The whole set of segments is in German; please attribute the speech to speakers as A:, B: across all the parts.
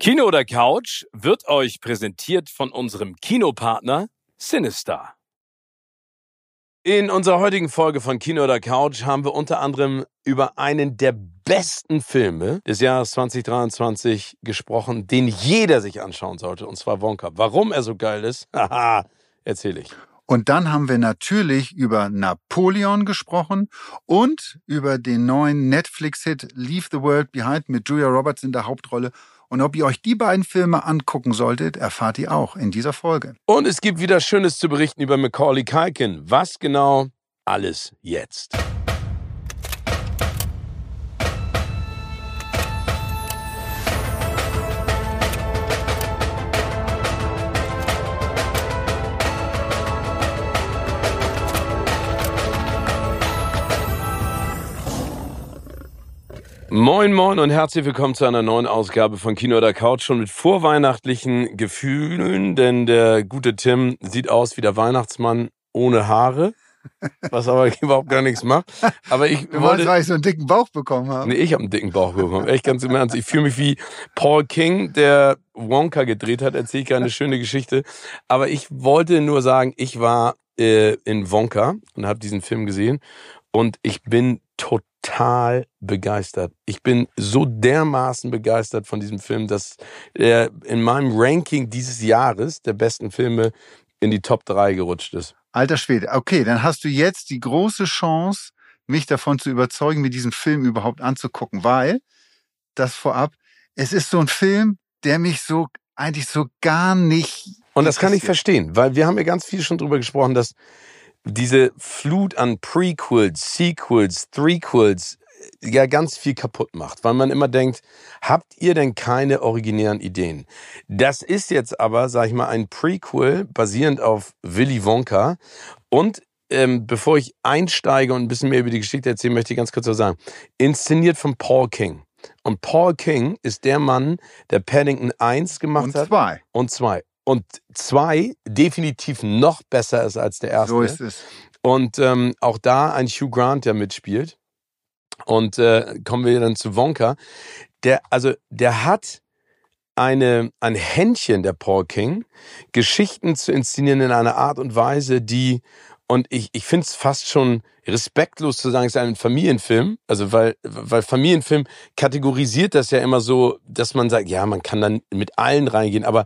A: Kino oder Couch wird euch präsentiert von unserem Kinopartner Sinister. In unserer heutigen Folge von Kino oder Couch haben wir unter anderem über einen der besten Filme des Jahres 2023 gesprochen, den jeder sich anschauen sollte, und zwar Wonka. Warum er so geil ist, haha, erzähle ich.
B: Und dann haben wir natürlich über Napoleon gesprochen und über den neuen Netflix-Hit Leave the World Behind mit Julia Roberts in der Hauptrolle. Und ob ihr euch die beiden Filme angucken solltet, erfahrt ihr auch in dieser Folge.
A: Und es gibt wieder Schönes zu berichten über Macaulay Culkin. Was genau? Alles jetzt. Moin, moin und herzlich willkommen zu einer neuen Ausgabe von Kino oder Couch. Schon mit vorweihnachtlichen Gefühlen, denn der gute Tim sieht aus wie der Weihnachtsmann ohne Haare. Was aber überhaupt gar nichts macht. Aber ich
B: Du
A: wollte.
B: weil ich so einen dicken Bauch bekommen habe.
A: Nee, ich habe einen dicken Bauch bekommen. Echt ganz im Ernst. Ich fühle mich wie Paul King, der Wonka gedreht hat. Erzähle ich eine schöne Geschichte. Aber ich wollte nur sagen, ich war äh, in Wonka und habe diesen Film gesehen und ich bin total begeistert. Ich bin so dermaßen begeistert von diesem Film, dass er in meinem Ranking dieses Jahres der besten Filme in die Top 3 gerutscht ist.
B: Alter Schwede. Okay, dann hast du jetzt die große Chance, mich davon zu überzeugen, mir diesen Film überhaupt anzugucken, weil das vorab, es ist so ein Film, der mich so eigentlich so gar nicht.
A: Und das kann ich verstehen, weil wir haben ja ganz viel schon drüber gesprochen, dass diese Flut an Prequels, Sequels, Threequels äh, ja ganz viel kaputt macht, weil man immer denkt, habt ihr denn keine originären Ideen? Das ist jetzt aber, sag ich mal, ein Prequel basierend auf Willy Wonka und ähm, bevor ich einsteige und ein bisschen mehr über die Geschichte erzählen, möchte ich ganz kurz was sagen. Inszeniert von Paul King. Und Paul King ist der Mann, der Paddington 1 gemacht
B: Und
A: hat
B: zwei.
A: und 2. Und 2 definitiv noch besser ist als der erste.
B: So ist es.
A: Und ähm, auch da ein Hugh Grant, der mitspielt. Und äh, kommen wir dann zu Wonka. Der, also, der hat eine, ein Händchen, der Paul King, Geschichten zu inszenieren in einer Art und Weise, die, und ich, ich finde es fast schon respektlos zu sagen, es ist ein Familienfilm. Also, weil, weil Familienfilm kategorisiert das ja immer so, dass man sagt, ja, man kann dann mit allen reingehen, aber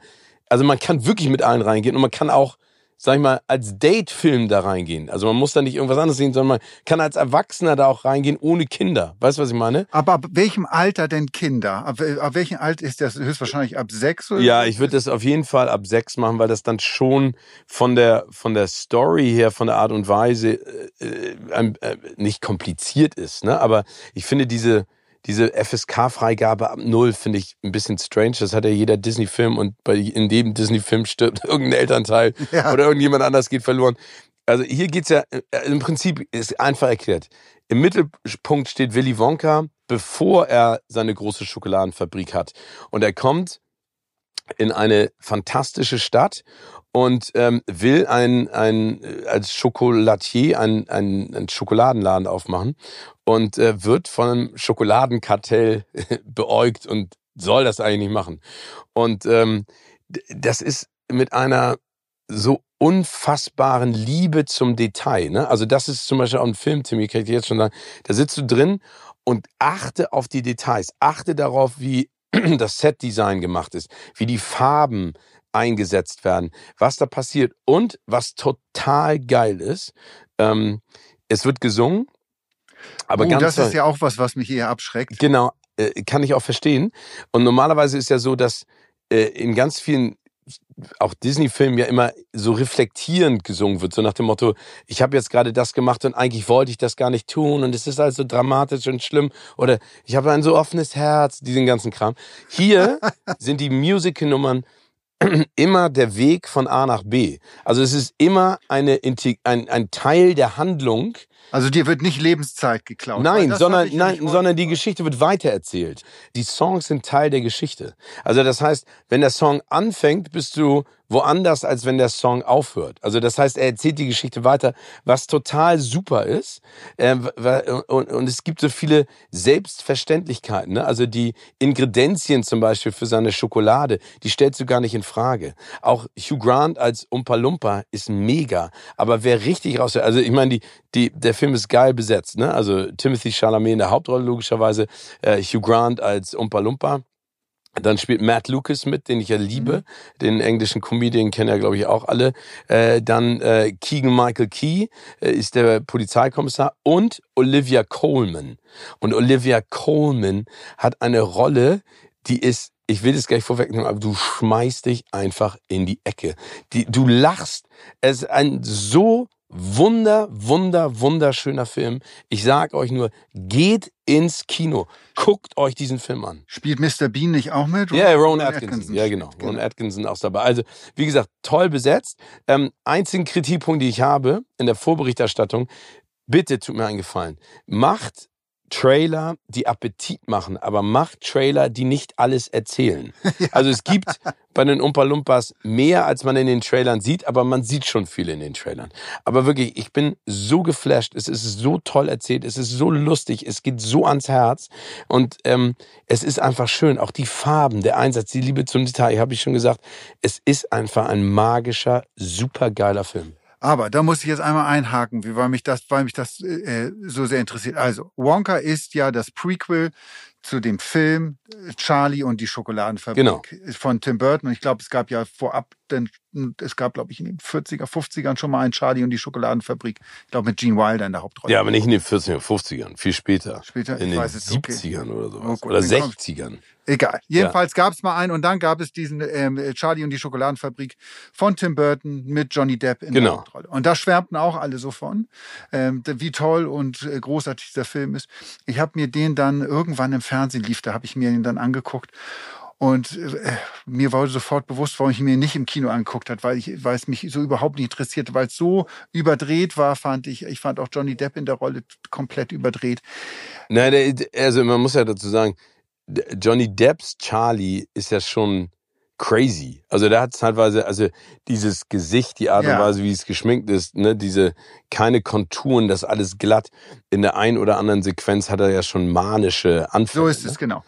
A: also man kann wirklich mit allen reingehen und man kann auch, sag ich mal, als Date-Film da reingehen. Also man muss da nicht irgendwas anderes sehen, sondern man kann als Erwachsener da auch reingehen ohne Kinder. Weißt du, was ich meine?
B: Aber ab welchem Alter denn Kinder? Ab, ab welchem Alter ist das? Höchstwahrscheinlich ab sechs oder
A: Ja, ich würde das auf jeden Fall ab sechs machen, weil das dann schon von der von der Story her, von der Art und Weise äh, äh, äh, nicht kompliziert ist. Ne? Aber ich finde diese diese FSK-Freigabe ab null finde ich ein bisschen strange. Das hat ja jeder Disney-Film und bei in jedem Disney-Film stirbt irgendein Elternteil
B: Ja.
A: oder irgendjemand anders geht verloren. Also hier geht's ja äh, im Prinzip ist einfach erklärt. Im Mittelpunkt steht Willy Wonka, bevor er seine große Schokoladenfabrik hat. Und er kommt in eine fantastische Stadt und ähm, will ein, ein äh, als Schokolatier ein, ein, ein Schokoladenladen aufmachen und äh, wird von einem Schokoladenkartell beäugt und soll das eigentlich nicht machen. Und ähm, das ist mit einer so unfassbaren Liebe zum Detail. Ne? Also das ist zum Beispiel auch ein Film, Timmy, kann ich dir jetzt schon sagen, da sitzt du drin und achte auf die Details, achte darauf, wie das Setdesign gemacht ist, wie die Farben eingesetzt werden, was da passiert und was total geil ist, ähm, es wird gesungen, aber
B: oh,
A: ganz
B: das
A: toll.
B: ist ja auch was, was mich eher abschreckt.
A: Genau, äh, kann ich auch verstehen. Und normalerweise ist ja so, dass äh, in ganz vielen auch Disney-Filmen ja immer so reflektierend gesungen wird, so nach dem Motto, ich habe jetzt gerade das gemacht und eigentlich wollte ich das gar nicht tun und es ist alles so dramatisch und schlimm oder ich habe ein so offenes Herz, diesen ganzen Kram. Hier sind die Musical-Nummern immer der Weg von A nach B. Also es ist immer eine, ein, ein Teil der Handlung,
B: Also dir wird nicht Lebenszeit geklaut.
A: Nein, sondern, nein, sondern die. Geschichte wird weitererzählt. Die Songs sind Teil der Geschichte. Also das heißt, wenn der Song anfängt, bist du woanders, als wenn der Song aufhört. Also das heißt, er erzählt die Geschichte weiter, was total super ist. Äh, und, es gibt so viele Selbstverständlichkeiten. Ne? Also die Ingredienzien zum Beispiel für seine Schokolade, die stellst du gar nicht in Frage. Auch Hugh Grant als Umpa Lumpa ist mega. Aber wer richtig raus, also ich meine, die, die, der Film ist geil besetzt. Ne? Also Timothy Chalamet in der Hauptrolle logischerweise, äh, Hugh Grant als Umpa Lumpa. Dann spielt Matt Lucas mit, den ich ja liebe. Mhm. Den englischen Comedian kennen ja, glaube ich, auch alle. Äh, dann äh, Keegan Michael Key äh, ist der Polizeikommissar und Olivia Coleman. Und Olivia Coleman hat eine Rolle, die ist, ich will das gleich vorwegnehmen, aber du schmeißt dich einfach in die Ecke. Die, du lachst. Es ist ein so Wunder, wunder, wunderschöner Film. Ich sag euch nur, geht ins Kino. Guckt euch diesen Film an.
B: Spielt Mr. Bean nicht auch mit?
A: Ja, Ron, Ron Atkinson. Atkinson. Ja, genau. genau. Ron Atkinson auch dabei. Also, wie gesagt, toll besetzt. Ähm, einzigen Kritikpunkt, die ich habe in der Vorberichterstattung, bitte tut mir einen Gefallen. Macht Trailer, die Appetit machen, aber macht Trailer, die nicht alles erzählen. ja. Also es gibt bei den Umpa Lumpas mehr, als man in den Trailern sieht, aber man sieht schon viel in den Trailern. Aber wirklich, ich bin so geflasht, es ist so toll erzählt, es ist so lustig, es geht so ans Herz und ähm, es ist einfach schön, auch die Farben, der Einsatz, die Liebe zum Detail, habe ich schon gesagt, es ist einfach ein magischer, supergeiler Film.
B: Aber da muss ich jetzt einmal einhaken, weil mich das, weil mich das äh, so sehr interessiert. Also Wonka ist ja das Prequel zu dem Film äh, Charlie und die Schokoladenfabrik genau. von Tim Burton. Und ich glaube, es gab ja vorab, denn es gab, glaube ich, in den 40er, 50ern schon mal einen Charlie und die Schokoladenfabrik. Ich glaube, mit Gene Wilder in der Hauptrolle.
A: Ja, aber nicht in den 40er, 50ern, viel später.
B: Später?
A: In
B: ich
A: den
B: weiß es,
A: 70ern okay. oder sowas. Oh, oder 60ern.
B: Egal. Jedenfalls ja. gab es mal einen und dann gab es diesen ähm, Charlie und die Schokoladenfabrik von Tim Burton mit Johnny Depp in genau. der Hauptrolle. Und da schwärmten auch alle so von, ähm, wie toll und äh, großartig dieser Film ist. Ich habe mir den dann irgendwann im Fernsehen lief, da habe ich mir ihn dann angeguckt. Und äh, mir wurde sofort bewusst, warum ich ihn mir nicht im Kino angeguckt habe, weil, ich, weil es mich so überhaupt nicht interessierte, weil es so überdreht war, fand ich. Ich fand auch Johnny Depp in der Rolle komplett überdreht.
A: Nein, also man muss ja dazu sagen, Johnny Depps Charlie ist ja schon crazy. Also der hat teilweise, also dieses Gesicht, die Art und Weise, wie es geschminkt ist, ne, diese keine Konturen, das alles glatt. In der einen oder anderen Sequenz hat er ja schon manische Anfänge.
B: So ist es,
A: ne?
B: genau.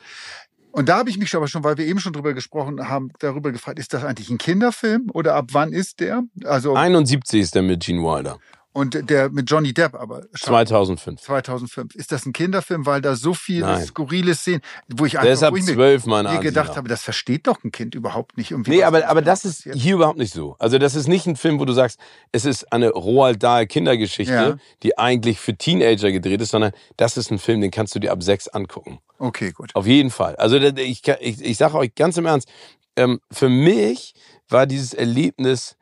B: Und da habe ich mich aber schon, weil wir eben schon drüber gesprochen haben, darüber gefragt, ist das eigentlich ein Kinderfilm oder ab wann ist der?
A: Also 71 ist der mit Gene Wilder.
B: Und der mit Johnny Depp aber.
A: 2005.
B: 2005. Ist das ein Kinderfilm, weil da so viele skurrile Szenen, wo ich
A: einfach, wo ich
B: mir, gedacht habe, das versteht doch ein Kind überhaupt nicht.
A: Nee, aber, aber das ist hier überhaupt nicht so. Also das ist nicht ein Film, wo du sagst, es ist eine Roald Dahl Kindergeschichte, ja. die eigentlich für Teenager gedreht ist, sondern das ist ein Film, den kannst du dir ab sechs angucken.
B: Okay, gut.
A: Auf jeden Fall. Also ich, ich, ich sage euch ganz im Ernst, ähm, für mich war dieses Erlebnis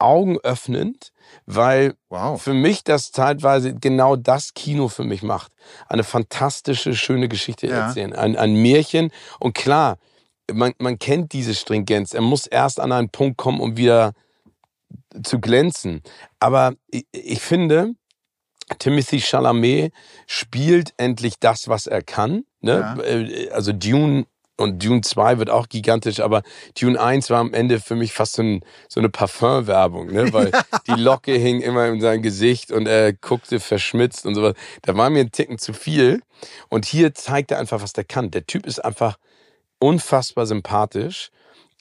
A: augenöffnend, weil wow. für mich das zeitweise genau das Kino für mich macht. Eine fantastische, schöne Geschichte ja. erzählen, ein, ein Märchen. Und klar, man, man kennt diese Stringenz. Er muss erst an einen Punkt kommen, um wieder zu glänzen. Aber ich, ich finde, Timothy Chalamet spielt endlich das, was er kann. Ne? Ja. Äh, also Dune und Dune 2 wird auch gigantisch, aber Dune 1 war am Ende für mich fast so, ein, so eine Parfumwerbung, ne? weil die Locke hing immer in seinem Gesicht und er guckte verschmitzt und sowas. Da war mir ein Ticken zu viel. Und hier zeigt er einfach, was der kann. Der Typ ist einfach unfassbar sympathisch.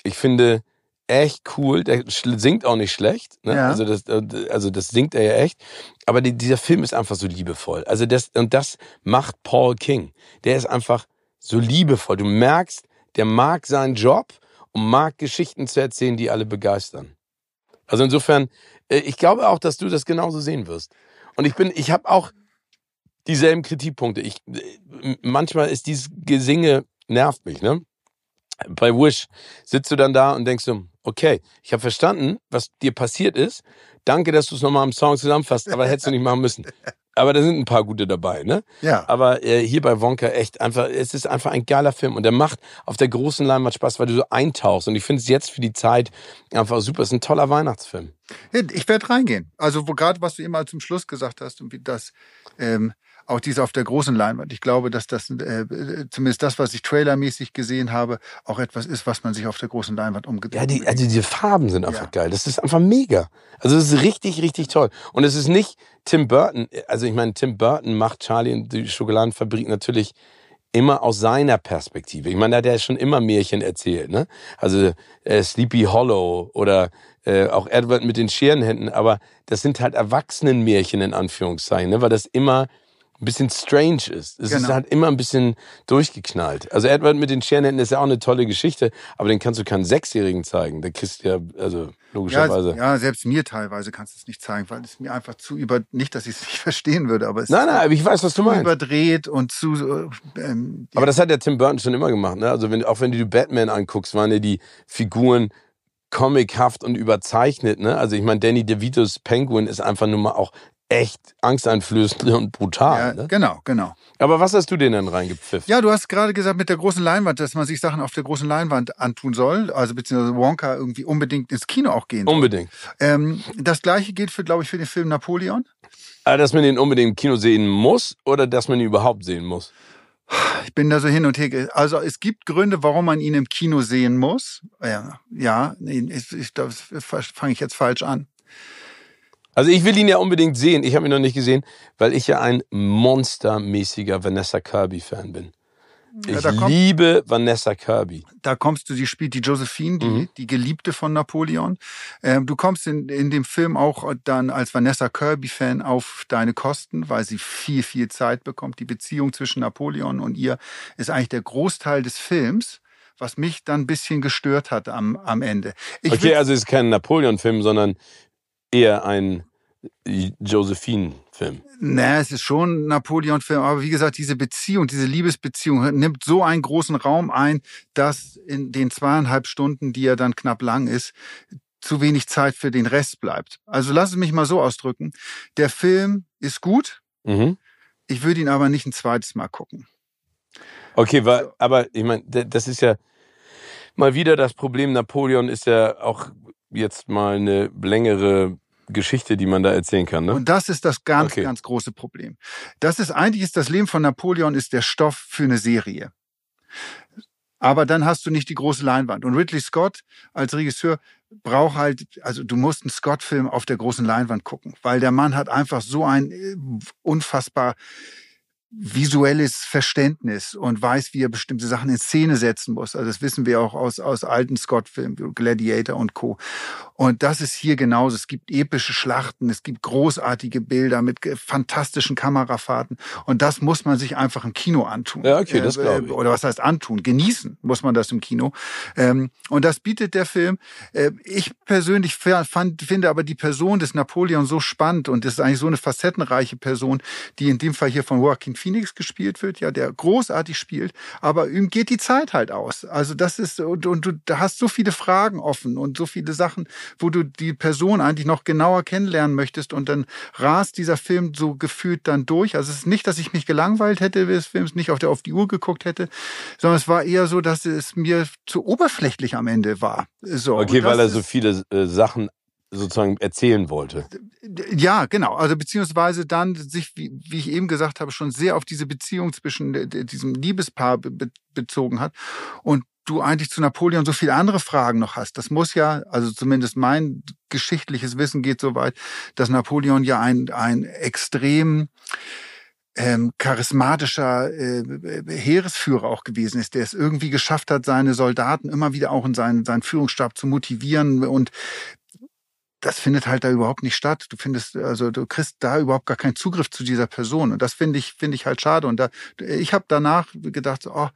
A: Ich finde echt cool. Der singt auch nicht schlecht. Ne? Ja. Also, das, also das singt er ja echt. Aber die, dieser Film ist einfach so liebevoll. Also das, und das macht Paul King. Der ist einfach so liebevoll. Du merkst, der mag seinen Job und mag Geschichten zu erzählen, die alle begeistern. Also insofern, äh, ich glaube auch, dass du das genauso sehen wirst. Und ich bin, ich habe auch dieselben Kritikpunkte. Ich, äh, manchmal ist dieses Gesinge nervt mich, ne? Bei Wish sitzt du dann da und denkst so, okay, ich habe verstanden, was dir passiert ist. Danke, dass du es nochmal im Song zusammenfasst, aber hättest du nicht machen müssen. Aber da sind ein paar gute dabei, ne?
B: Ja.
A: Aber äh, hier bei Wonka echt einfach, es ist einfach ein geiler Film und der macht auf der großen Leinwand Spaß, weil du so eintauchst. Und ich finde es jetzt für die Zeit einfach super. Es ist ein toller Weihnachtsfilm.
B: Ich werde reingehen. Also gerade was du eben mal zum Schluss gesagt hast und wie das ähm, auch diese auf der großen Leinwand. Ich glaube, dass das äh, zumindest das, was ich trailermäßig gesehen habe, auch etwas ist, was man sich auf der großen Leinwand umgeht.
A: Ja, die, also diese Farben sind einfach ja. geil. Das ist einfach mega. Also es ist richtig, richtig toll. Und es ist nicht Tim Burton. Also ich meine, Tim Burton macht Charlie und die Schokoladenfabrik natürlich immer aus seiner Perspektive. Ich meine, da hat er schon immer Märchen erzählt, ne? Also äh, Sleepy Hollow oder äh, auch Edward mit den Scherenhänden, aber das sind halt Erwachsenenmärchen in Anführungszeichen, ne? weil das immer ein bisschen strange ist. Es genau. ist halt immer ein bisschen durchgeknallt. Also Edward mit den Scherenhänden ist ja auch eine tolle Geschichte, aber den kannst du keinen Sechsjährigen zeigen. Der kriegst ja, also logischerweise.
B: Ja, ja, selbst mir teilweise kannst du es nicht zeigen, weil es mir einfach zu über, nicht, dass ich es nicht verstehen würde, aber es
A: nein, nein, aber ich weiß, was du meinst.
B: überdreht und zu. Ähm,
A: aber das hat der Tim Burton schon immer gemacht. Ne? Also wenn, auch wenn du die Batman anguckst, waren ja die Figuren comichaft und überzeichnet. Ne? Also ich meine, Danny DeVitos Penguin ist einfach nur mal auch echt angsteinflößend und brutal. Ja,
B: ne? Genau, genau.
A: Aber was hast du denn dann reingepfiffen?
B: Ja, du hast gerade gesagt mit der großen Leinwand, dass man sich Sachen auf der großen Leinwand antun soll, also beziehungsweise Wonka irgendwie unbedingt ins Kino auch gehen soll.
A: Unbedingt.
B: Ähm, das gleiche gilt für, glaube ich, für den Film Napoleon.
A: Aber dass man den unbedingt im Kino sehen muss oder dass man ihn überhaupt sehen muss?
B: Ich bin da so hin und her. Also es gibt Gründe, warum man ihn im Kino sehen muss. Ja, ja ich, ich, das fange ich jetzt falsch an.
A: Also ich will ihn ja unbedingt sehen. Ich habe ihn noch nicht gesehen, weil ich ja ein monstermäßiger Vanessa Kirby-Fan bin. Ich ja, kommt, liebe Vanessa Kirby.
B: Da kommst du, sie spielt die Josephine, die, mhm. die Geliebte von Napoleon. Ähm, du kommst in, in dem Film auch dann als Vanessa Kirby-Fan auf deine Kosten, weil sie viel, viel Zeit bekommt. Die Beziehung zwischen Napoleon und ihr ist eigentlich der Großteil des Films was mich dann ein bisschen gestört hat am, am Ende.
A: Ich okay, also es ist kein Napoleon-Film, sondern eher ein Josephine-Film.
B: Naja, es ist schon ein Napoleon-Film, aber wie gesagt, diese Beziehung, diese Liebesbeziehung nimmt so einen großen Raum ein, dass in den zweieinhalb Stunden, die ja dann knapp lang ist, zu wenig Zeit für den Rest bleibt. Also lass es mich mal so ausdrücken. Der Film ist gut. Mhm. Ich würde ihn aber nicht ein zweites Mal gucken.
A: Okay, weil, aber ich meine, das ist ja mal wieder das Problem. Napoleon ist ja auch jetzt mal eine längere Geschichte, die man da erzählen kann. Ne?
B: Und das ist das ganz, okay. ganz große Problem. Das ist eigentlich ist das Leben von Napoleon ist der Stoff für eine Serie. Aber dann hast du nicht die große Leinwand. Und Ridley Scott als Regisseur braucht halt, also du musst einen Scott-Film auf der großen Leinwand gucken, weil der Mann hat einfach so ein äh, unfassbar visuelles Verständnis und weiß, wie er bestimmte Sachen in Szene setzen muss. Also das wissen wir auch aus, aus alten Scott-Filmen, Gladiator und Co. Und das ist hier genauso. Es gibt epische Schlachten, es gibt großartige Bilder mit fantastischen Kamerafahrten. Und das muss man sich einfach im Kino antun.
A: Ja, okay, das glaube ich.
B: Oder was heißt antun? Genießen muss man das im Kino. Ähm, und das bietet der Film. Äh, ich persönlich fand, finde aber die Person des Napoleon so spannend und das ist eigentlich so eine facettenreiche Person, die in dem Fall hier von Joaquin Phoenix gespielt wird, ja, der großartig spielt, aber ihm geht die Zeit halt aus. Also das ist, und, und du da hast so viele Fragen offen und so viele Sachen, wo du die Person eigentlich noch genauer kennenlernen möchtest und dann rast dieser Film so gefühlt dann durch. Also es ist nicht, dass ich mich gelangweilt hätte des Films, nicht auf, der, auf die Uhr geguckt hätte, sondern es war eher so, dass es mir zu oberflächlich am Ende war. So,
A: okay, weil er so viele äh, Sachen sozusagen erzählen wollte.
B: Ja, genau. Also beziehungsweise dann sich, wie, wie ich eben gesagt habe, schon sehr auf diese Beziehung zwischen diesem Liebespaar be bezogen hat und du eigentlich zu Napoleon so viele andere Fragen noch hast. Das muss ja, also zumindest mein geschichtliches Wissen geht so weit, dass Napoleon ja ein, ein extrem ähm, charismatischer äh, Heeresführer auch gewesen ist, der es irgendwie geschafft hat, seine Soldaten immer wieder auch in seinen, seinen Führungsstab zu motivieren und das findet halt da überhaupt nicht statt. Du findest, also du kriegst da überhaupt gar keinen Zugriff zu dieser Person. Und das finde ich, finde ich halt schade. Und da, ich habe danach gedacht, oh,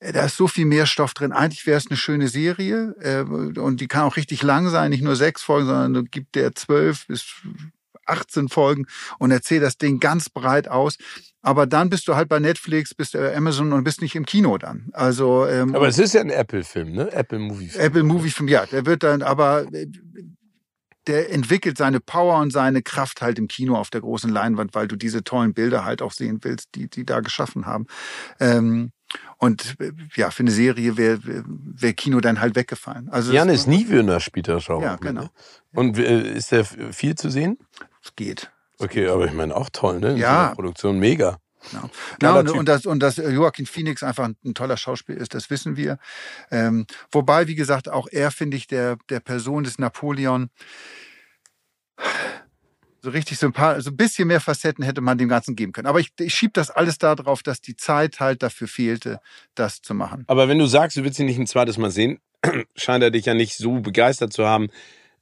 B: da ist so viel mehr Stoff drin. Eigentlich wäre es eine schöne Serie äh, und die kann auch richtig lang sein, nicht nur sechs Folgen, sondern du gibt der zwölf bis 18 Folgen und erzählt das Ding ganz breit aus. Aber dann bist du halt bei Netflix, bist du bei Amazon und bist nicht im Kino dann. Also ähm,
A: aber es ist ja ein Apple-Film, ne? Apple Movie-Film.
B: Apple Movie-Film, ja. Der wird dann, aber der entwickelt seine Power und seine Kraft halt im Kino auf der großen Leinwand, weil du diese tollen Bilder halt auch sehen willst, die die da geschaffen haben. Ähm, und äh, ja, für eine Serie wäre wär Kino dann halt weggefallen.
A: Also Janis Niewöhner spielt da schon.
B: Ja, genau.
A: Und äh, ist der viel zu sehen?
B: Es geht.
A: Okay, aber ich meine auch toll, ne? In
B: Ja.
A: so Produktion mega.
B: Genau.
A: Geiler
B: Ja, und, und, das, und dass Joaquin Phoenix einfach ein, ein toller Schauspieler ist, das wissen wir. Ähm, wobei, wie gesagt, auch er, finde ich, der, der Person des Napoleon so richtig sympathisch, so ein bisschen mehr Facetten hätte man dem Ganzen geben können. Aber ich, ich schiebe das alles darauf, dass die Zeit halt dafür fehlte, das zu machen.
A: Aber wenn du sagst, du willst ihn nicht ein zweites Mal sehen, scheint er dich ja nicht so begeistert zu haben.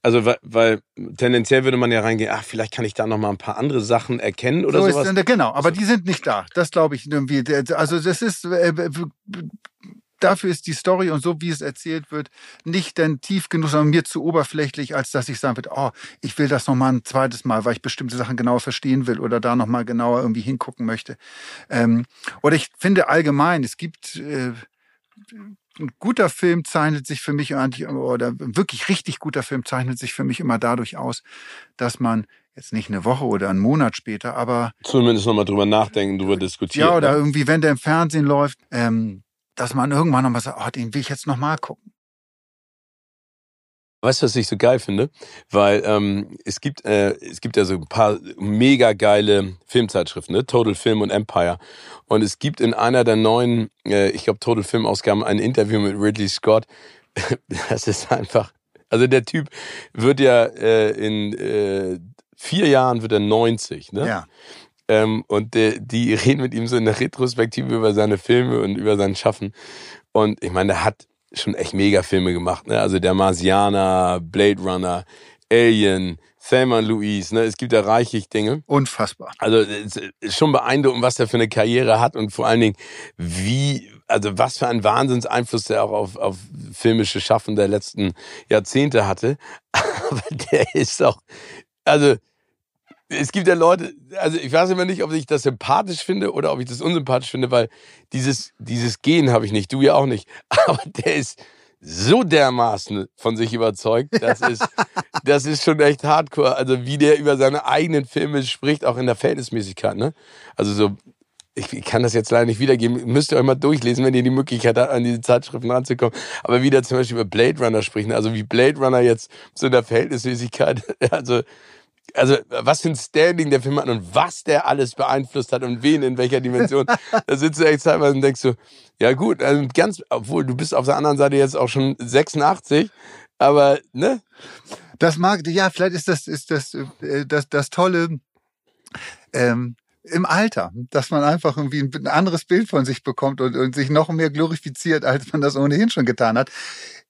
A: Also, weil, weil tendenziell würde man ja reingehen, ach, vielleicht kann ich da noch mal ein paar andere Sachen erkennen oder
B: so
A: sowas.
B: Ist, genau, aber die sind nicht da. Das glaube ich irgendwie. Also das ist äh, dafür ist die Story und so wie es erzählt wird nicht dann tief genug, sondern mir zu oberflächlich, als dass ich sagen würde, oh, ich will das noch mal ein zweites Mal, weil ich bestimmte Sachen genauer verstehen will oder da noch mal genauer irgendwie hingucken möchte. Ähm, oder ich finde allgemein, es gibt äh, ein guter Film zeichnet sich für mich eigentlich, oder ein wirklich richtig guter Film zeichnet sich für mich immer dadurch aus, dass man jetzt nicht eine Woche oder einen Monat später, aber
A: Zumindest noch mal drüber nachdenken, drüber diskutieren.
B: ja, oder
A: ne?
B: irgendwie, wenn der im Fernsehen läuft, ähm, dass man irgendwann nochmal sagt, oh, den will ich jetzt nochmal gucken.
A: Weißt du, was ich so geil finde? Weil ähm, es gibt äh, es gibt ja so ein paar mega geile Filmzeitschriften, ne? Total Film und Empire. Und es gibt in einer der neuen, äh, ich glaube Total Film Ausgaben ein Interview mit Ridley Scott. Das ist einfach, also der Typ wird ja äh, in äh, vier Jahren wird er 90, ne?
B: Ja.
A: Ähm, und äh, die reden mit ihm so in der Retrospektive über seine Filme und über sein Schaffen. Und ich meine, der hat schon echt mega Filme gemacht. Ne? Also der Marsianer, Blade Runner, Alien, Thelma Louise. Ne? Es gibt ja reichlich Dinge.
B: Unfassbar.
A: Also schon beeindruckend, was der für eine Karriere hat und vor allen Dingen, wie, also was für einen Wahnsinnseinfluss der auch auf, auf filmische Schaffen der letzten Jahrzehnte hatte. Aber der ist auch, also es gibt ja Leute, also ich weiß immer nicht, ob ich das sympathisch finde oder ob ich das unsympathisch finde, weil dieses, dieses Gen habe ich nicht, du ja auch nicht. Aber der ist so dermaßen von sich überzeugt, das ist, das ist schon echt hardcore. Also wie der über seine eigenen Filme spricht, auch in der Verhältnismäßigkeit, ne? Also so, ich, ich kann das jetzt leider nicht wiedergeben, müsst ihr euch mal durchlesen, wenn ihr die Möglichkeit habt, an diese Zeitschriften ranzukommen. Aber wie der zum Beispiel über Blade Runner spricht, ne? also wie Blade Runner jetzt so in der Verhältnismäßigkeit, also also was für ein Standing der Film hat und was der alles beeinflusst hat und wen in welcher Dimension. da sitzt du echt teilweise und denkst so, ja gut, also ganz, obwohl du bist auf der anderen Seite jetzt auch schon 86, aber ne?
B: Das mag, ja, vielleicht ist das, ist das, äh, das, das Tolle, ähm, im Alter, dass man einfach irgendwie ein anderes Bild von sich bekommt und, und sich noch mehr glorifiziert, als man das ohnehin schon getan hat.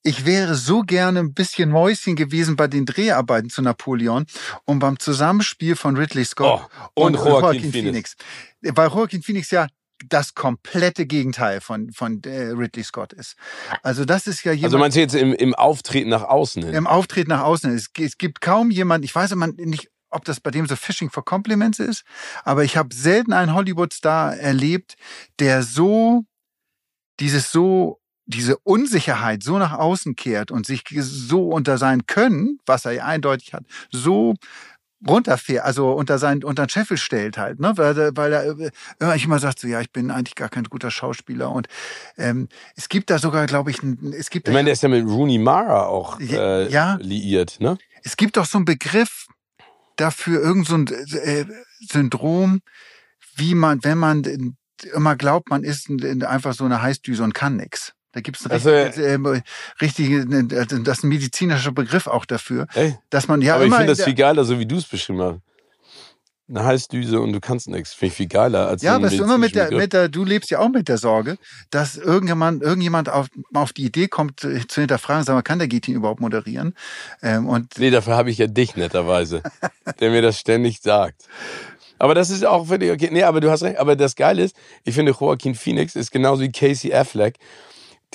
B: Ich wäre so gerne ein bisschen Mäuschen gewesen bei den Dreharbeiten zu Napoleon und beim Zusammenspiel von Ridley Scott
A: Oh, und Joaquin Phoenix.
B: Weil Joaquin Phoenix ja das komplette Gegenteil von, von äh, Ridley Scott ist. Also das ist ja jemand...
A: Also meinst du jetzt im, im Auftreten nach außen hin?
B: Im Auftreten nach außen. Es, es gibt kaum jemand, ich weiß immer nicht, ob das bei dem so Fishing for Compliments ist, aber ich habe selten einen Hollywood-Star erlebt, der so dieses so diese Unsicherheit so nach außen kehrt und sich so unter sein Können, was er ja eindeutig hat, so runterfährt, also unter seinen unter den Scheffel stellt halt, ne, weil, er- weil er äh, immer immer sagt so, ja, ich bin eigentlich gar kein guter Schauspieler und ähm, es gibt da sogar, glaube ich, ein, es gibt
A: Ich meine, der ist ja mit Rooney Mara auch äh,
B: ja.
A: liiert, ne?
B: es gibt doch so einen Begriff dafür, irgend so ein äh, Syndrom, wie man, wenn man immer glaubt, man ist ein- ein- einfach so eine Heißdüse und kann nix. Da gibt es
A: Also,
B: richtig, äh, richtig, das ist ein medizinischer Begriff auch dafür,
A: Ey,
B: dass man ja
A: aber ich
B: immer
A: finde das viel geiler, so wie du es beschrieben hast. Eine Heißdüse und du kannst nichts. Finde ich viel geiler als
B: ja, aber ist immer mit der, mit der, du lebst ja auch mit der Sorge, dass irgendjemand, irgendjemand auf, auf die Idee kommt, äh, zu hinterfragen, sag mal, kann der Getin überhaupt moderieren? Ähm, und
A: Nee, dafür habe ich ja dich netterweise, der mir das ständig sagt. Aber das ist auch völlig okay. Nee, aber du hast recht. Aber das Geile ist, ich finde, Joaquin Phoenix ist genauso wie Casey Affleck.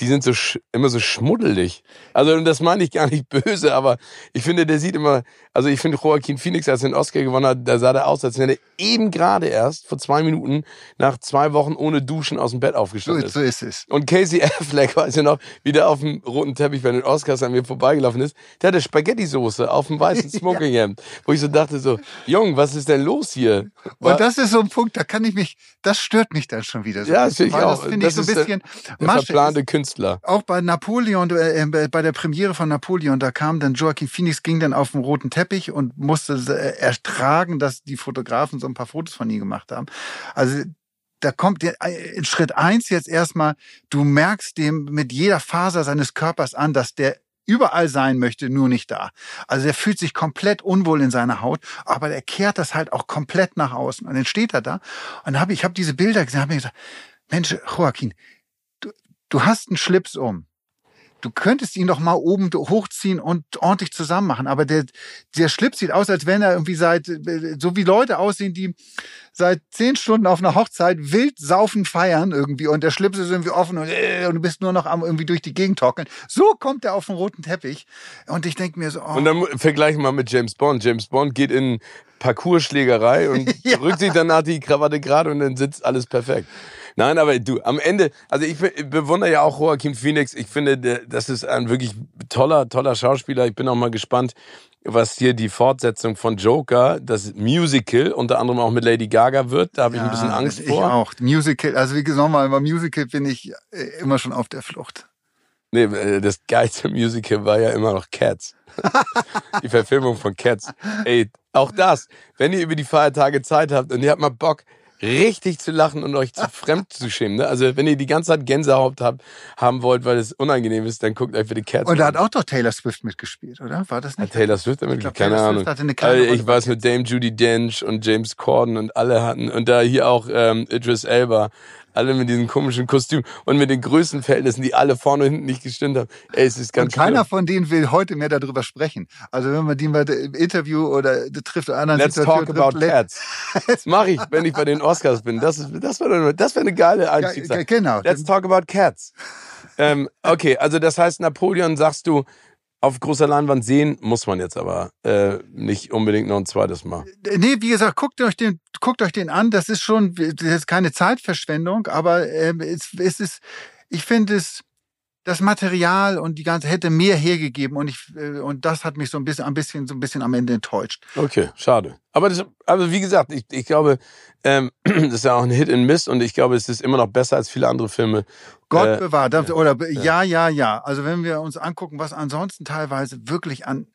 A: Die sind so immer so schmuddelig. Also, das meine ich gar nicht böse, aber ich finde, der sieht immer, also ich finde Joaquin Phoenix, als er den Oscar gewonnen hat, da sah der aus, als wenn er eben gerade erst vor zwei Minuten nach zwei Wochen ohne Duschen aus dem Bett
B: so,
A: aufgestanden ist.
B: so ist es.
A: Und Casey Affleck, weiß ich noch, wie der auf dem roten Teppich bei den Oscars an mir vorbeigelaufen ist, der hatte Spaghetti-Soße auf dem weißen Smokinghemd, wo ich so dachte so, Jung, was ist denn los hier? Wa-
B: Und das ist so ein Punkt, da kann ich mich, das stört mich dann schon wieder so.
A: Ja, das finde ich auch.
B: Das finde ich so ein
A: der-
B: bisschen,
A: der
B: Masche
A: verplante Künstler.
B: Auch bei Napoleon, äh, bei der Premiere von Napoleon, da kam dann Joaquin Phoenix, ging dann auf den roten Teppich und musste äh, ertragen, dass die Fotografen so ein paar Fotos von ihm gemacht haben. Also da kommt in Schritt eins jetzt erstmal, du merkst dem mit jeder Faser seines Körpers an, dass der überall sein möchte, nur nicht da. Also er fühlt sich komplett unwohl in seiner Haut, aber er kehrt das halt auch komplett nach außen. Und dann steht er da und hab, ich habe diese Bilder gesehen, habe mir gesagt, Mensch, Joaquin, du, du hast einen Schlips um du könntest ihn doch mal oben hochziehen und ordentlich zusammen machen. Aber der, der Schlips sieht aus, als wenn er irgendwie seit, so wie Leute aussehen, die seit zehn Stunden auf einer Hochzeit wild saufen feiern irgendwie und der Schlips ist irgendwie offen und, äh, und du bist nur noch am irgendwie durch die Gegend tockeln. So kommt er auf den roten Teppich. Und ich denke mir so, oh.
A: Und dann vergleichen wir mit James Bond. James Bond geht in Parcourschlägerei und ja. rückt sich danach die Krawatte gerade und dann sitzt alles perfekt. Nein, aber du, am Ende, also ich bewundere ja auch Joaquin Phoenix. Ich finde, das ist ein wirklich toller, toller Schauspieler. Ich bin auch mal gespannt, was hier die Fortsetzung von Joker, das Musical, unter anderem auch mit Lady Gaga wird. Da habe ich ja, ein bisschen Angst
B: ich
A: vor.
B: Ich auch. Musical, also wie gesagt, mal, beim Musical bin ich äh, immer schon auf der Flucht.
A: Nee, äh, das geilste Musical war ja immer noch Cats. die Verfilmung von Cats. Ey, auch das, wenn ihr über die Feiertage Zeit habt und ihr habt mal Bock, richtig zu lachen und euch zu fremd zu schämen. Ne? Also wenn ihr die ganze Zeit Gänsehaut habt, haben wollt, weil es unangenehm ist, dann guckt euch für die Cats
B: Und da hat auch doch Taylor Swift mitgespielt, oder? War das nicht?
A: Hat Taylor Swift damit mitgespielt? Keine Taylor Ahnung. Hatte eine also ich weiß mit Dame Judy Dench und James Corden und alle hatten und da hier auch ähm, Idris Elba alle mit diesem komischen Kostüm und mit den Größenverhältnissen, die alle vorne und hinten nicht gestimmt haben. Ey, es ist ganz
B: Und keiner schlimm. von denen will heute mehr darüber sprechen. Also wenn man die mal im Interview oder trifft oder anderen
A: Let's talk about cats. Das mache ich, wenn ich bei den Oscars bin. Das, ist, das wäre das wär eine geile Einstiegszeit.
B: Genau.
A: Let's talk about cats. ähm, okay, also das heißt, Napoleon sagst du, auf großer Leinwand sehen muss man jetzt aber äh, nicht unbedingt noch ein zweites Mal.
B: Nee, wie gesagt, guckt euch den, guckt euch den an. Das ist schon, das ist keine Zeitverschwendung, aber äh, es, es ist, ich finde es, das Material und die ganze hätte mehr hergegeben und ich äh, und das hat mich so ein bisschen ein bisschen so ein bisschen am Ende enttäuscht.
A: Okay, schade. Aber das, aber wie gesagt, ich, ich glaube, ähm, das ist ja auch ein Hit and Miss und ich glaube, es ist immer noch besser als viele andere Filme.
B: Gott äh, bewahrt. Oder ja, ja, ja. Also wenn wir uns angucken, was ansonsten teilweise wirklich an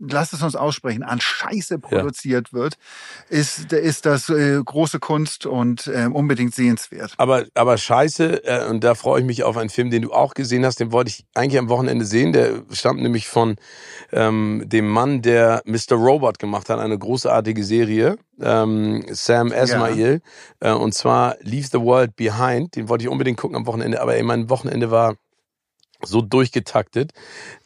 B: lass es uns aussprechen, an Scheiße produziert ja. wird, ist, ist das äh, große Kunst und äh, unbedingt sehenswert.
A: Aber, aber Scheiße, äh, und da freue ich mich auf einen Film, den du auch gesehen hast, den wollte ich eigentlich am Wochenende sehen. Der stammt nämlich von ähm, dem Mann, der Mr. Robot gemacht hat, eine großartige Serie. Ähm, Sam Esmail. Ja. Äh, und zwar Leave the World Behind. Den wollte ich unbedingt gucken am Wochenende, aber ey, mein Wochenende war so durchgetaktet.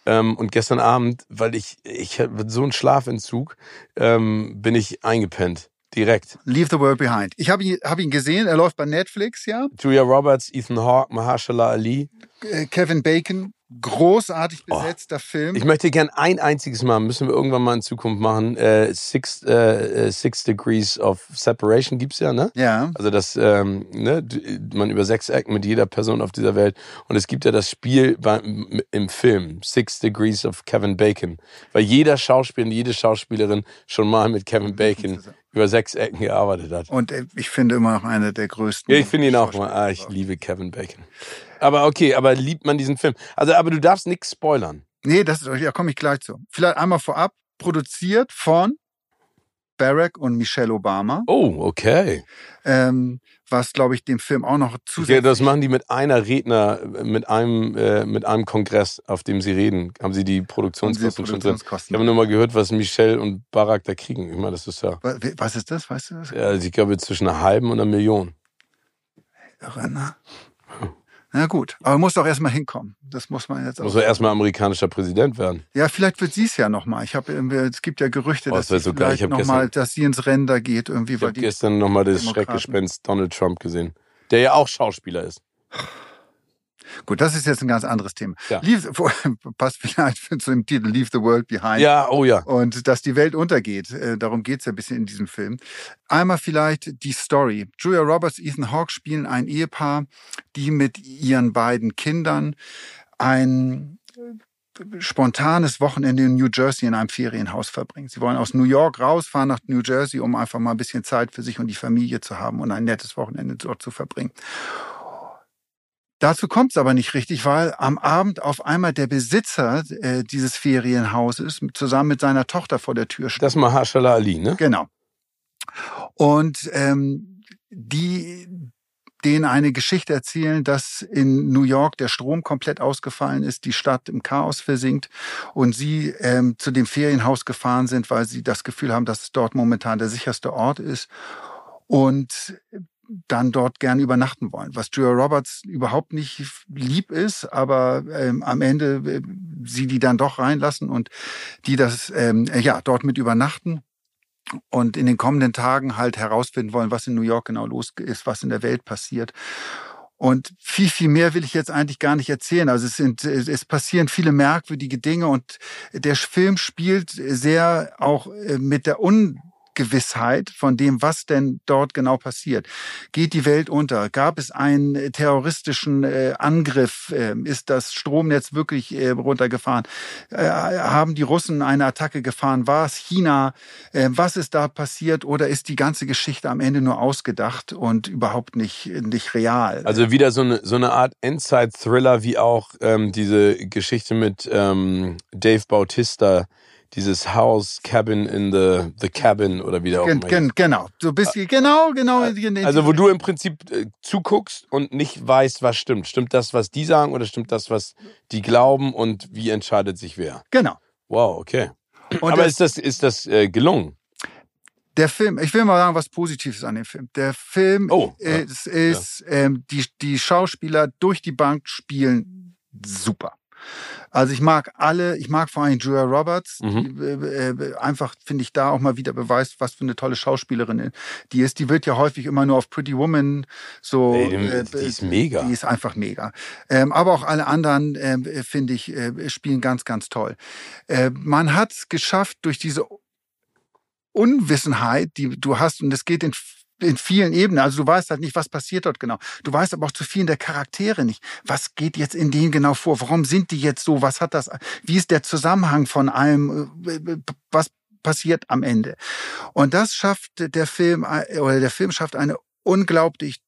A: Ähm, und gestern Abend, weil ich, ich hatte so einen Schlafentzug, ähm, bin ich eingepennt. Direkt.
B: Leave the World Behind. Ich habe ihn, hab ihn gesehen, er läuft bei Netflix, ja.
A: Julia Roberts, Ethan Hawke, Mahershala Ali.
B: Äh, Kevin Bacon, großartig oh. besetzter oh. Film.
A: Ich möchte gern ein einziges Mal, müssen wir irgendwann mal in Zukunft machen, äh, Six, äh, äh Six Degrees of Separation gibt's ja, ne?
B: Ja.
A: Also das, ähm, ne, man über sechs Ecken mit jeder Person auf dieser Welt. Und es gibt ja das Spiel bei, im Film, Six Degrees of Kevin Bacon. Weil jeder Schauspieler und jede Schauspielerin schon mal mit Kevin Bacon über sechs Ecken gearbeitet hat.
B: Und äh, ich finde immer noch einer der größten.
A: Ja, ich finde ihn auch mal. Ah, ich liebe Kevin Bacon. Aber okay, aber liebt man diesen Film? Also, aber du darfst nichts spoilern.
B: Nee, das ist, ja, komme ich gleich zu. Vielleicht einmal vorab, produziert von Barack und Michelle Obama.
A: Oh, okay.
B: Ähm, was, glaube ich, dem Film auch noch zusätzlich...
A: Ja, das machen die mit einer Redner, mit einem, äh, mit einem Kongress, auf dem sie reden. Haben sie die Produktionskosten, schon drin? Ich habe nur mal gehört, was Michelle und Barack da kriegen. Ich meine, das ist ja...
B: Was ist das? Weißt du das?
A: Ja, ich glaube, zwischen einer halben und einer Million.
B: Irre, ne? Na gut, aber muss doch erstmal hinkommen. Das muss man jetzt auch.
A: Muss er erstmal amerikanischer Präsident werden.
B: Ja, vielleicht wird sie es ja nochmal. Ich habe es gibt ja Gerüchte, oh, das dass, sie so vielleicht noch mal, dass sie ins Rennen da geht irgendwie.
A: Ich habe gestern nochmal das Schreckgespenst Donald Trump gesehen, der ja auch Schauspieler ist.
B: Gut, das ist jetzt ein ganz anderes Thema. Ja. Leave, passt vielleicht zu dem Titel Leave the World Behind.
A: Ja, oh ja.
B: Und dass die Welt untergeht. Äh, darum geht's ja ein bisschen in diesem Film. Einmal vielleicht die Story. Julia Roberts, Ethan Hawke spielen ein Ehepaar, die mit ihren beiden Kindern ein äh, spontanes Wochenende in New Jersey in einem Ferienhaus verbringen. Sie wollen aus New York rausfahren nach New Jersey, um einfach mal ein bisschen Zeit für sich und die Familie zu haben und ein nettes Wochenende dort zu verbringen Dazu kommt es aber nicht richtig, weil am Abend auf einmal der Besitzer äh, dieses Ferienhauses zusammen mit seiner Tochter vor der Tür steht.
A: Das Mahershala Ali, ne?
B: Genau. Und ähm, die denen eine Geschichte erzählen, dass in New York der Strom komplett ausgefallen ist, die Stadt im Chaos versinkt und sie ähm, zu dem Ferienhaus gefahren sind, weil sie das Gefühl haben, dass es dort momentan der sicherste Ort ist und dann dort gerne übernachten wollen, was Julia Roberts überhaupt nicht lieb ist, aber ähm, am Ende äh, sie die dann doch reinlassen und die das ähm, ja dort mit übernachten und in den kommenden Tagen halt herausfinden wollen, was in New York genau los ist, was in der Welt passiert. Und viel, viel mehr will ich jetzt eigentlich gar nicht erzählen. Also es sind, es passieren viele merkwürdige Dinge und der Film spielt sehr auch äh, mit der Un Ungewissheit von dem, was denn dort genau passiert. Geht die Welt unter? Gab es einen terroristischen äh, Angriff? Äh, ist das Stromnetz wirklich äh, runtergefahren? Äh, haben die Russen eine Attacke gefahren? War es China? Äh, was ist da passiert? Oder ist die ganze Geschichte am Ende nur ausgedacht und überhaupt nicht, nicht real?
A: Also wieder so eine, so eine Art Inside-Thriller, wie auch ähm, diese Geschichte mit ähm, Dave Bautista, dieses Haus, Cabin in the, the Cabin oder wie der auch immer.
B: Gen, genau, so bist du, genau, genau.
A: Also wo du im Prinzip äh, zuguckst und nicht weißt, was stimmt. Stimmt das, was die sagen oder stimmt das, was die glauben und wie entscheidet sich wer?
B: Genau.
A: Wow, okay. Und Aber das, ist das, ist das äh, gelungen?
B: Der Film, ich will mal sagen, was Positives an dem Film. Der Film oh, ist, ja. ist ähm, die, die Schauspieler durch die Bank spielen super. Also ich mag alle, ich mag vor allem Julia Roberts, mhm. die, äh, äh, einfach finde ich da auch mal wieder beweist, was für eine tolle Schauspielerin die ist. Die wird ja häufig immer nur auf Pretty Woman so.
A: Ey, äh, die ist mega.
B: Die ist einfach mega. Ähm, aber auch alle anderen, äh, finde ich, äh, spielen ganz, ganz toll. Äh, man hat es geschafft durch diese Unwissenheit, die du hast, und es geht in in vielen Ebenen. Also du weißt halt nicht, was passiert dort genau. Du weißt aber auch zu vielen der Charaktere nicht. Was geht jetzt in denen genau vor? Warum sind die jetzt so? Was hat das? Wie ist der Zusammenhang von allem? Was passiert am Ende? Und das schafft der Film oder der Film schafft eine unglaublich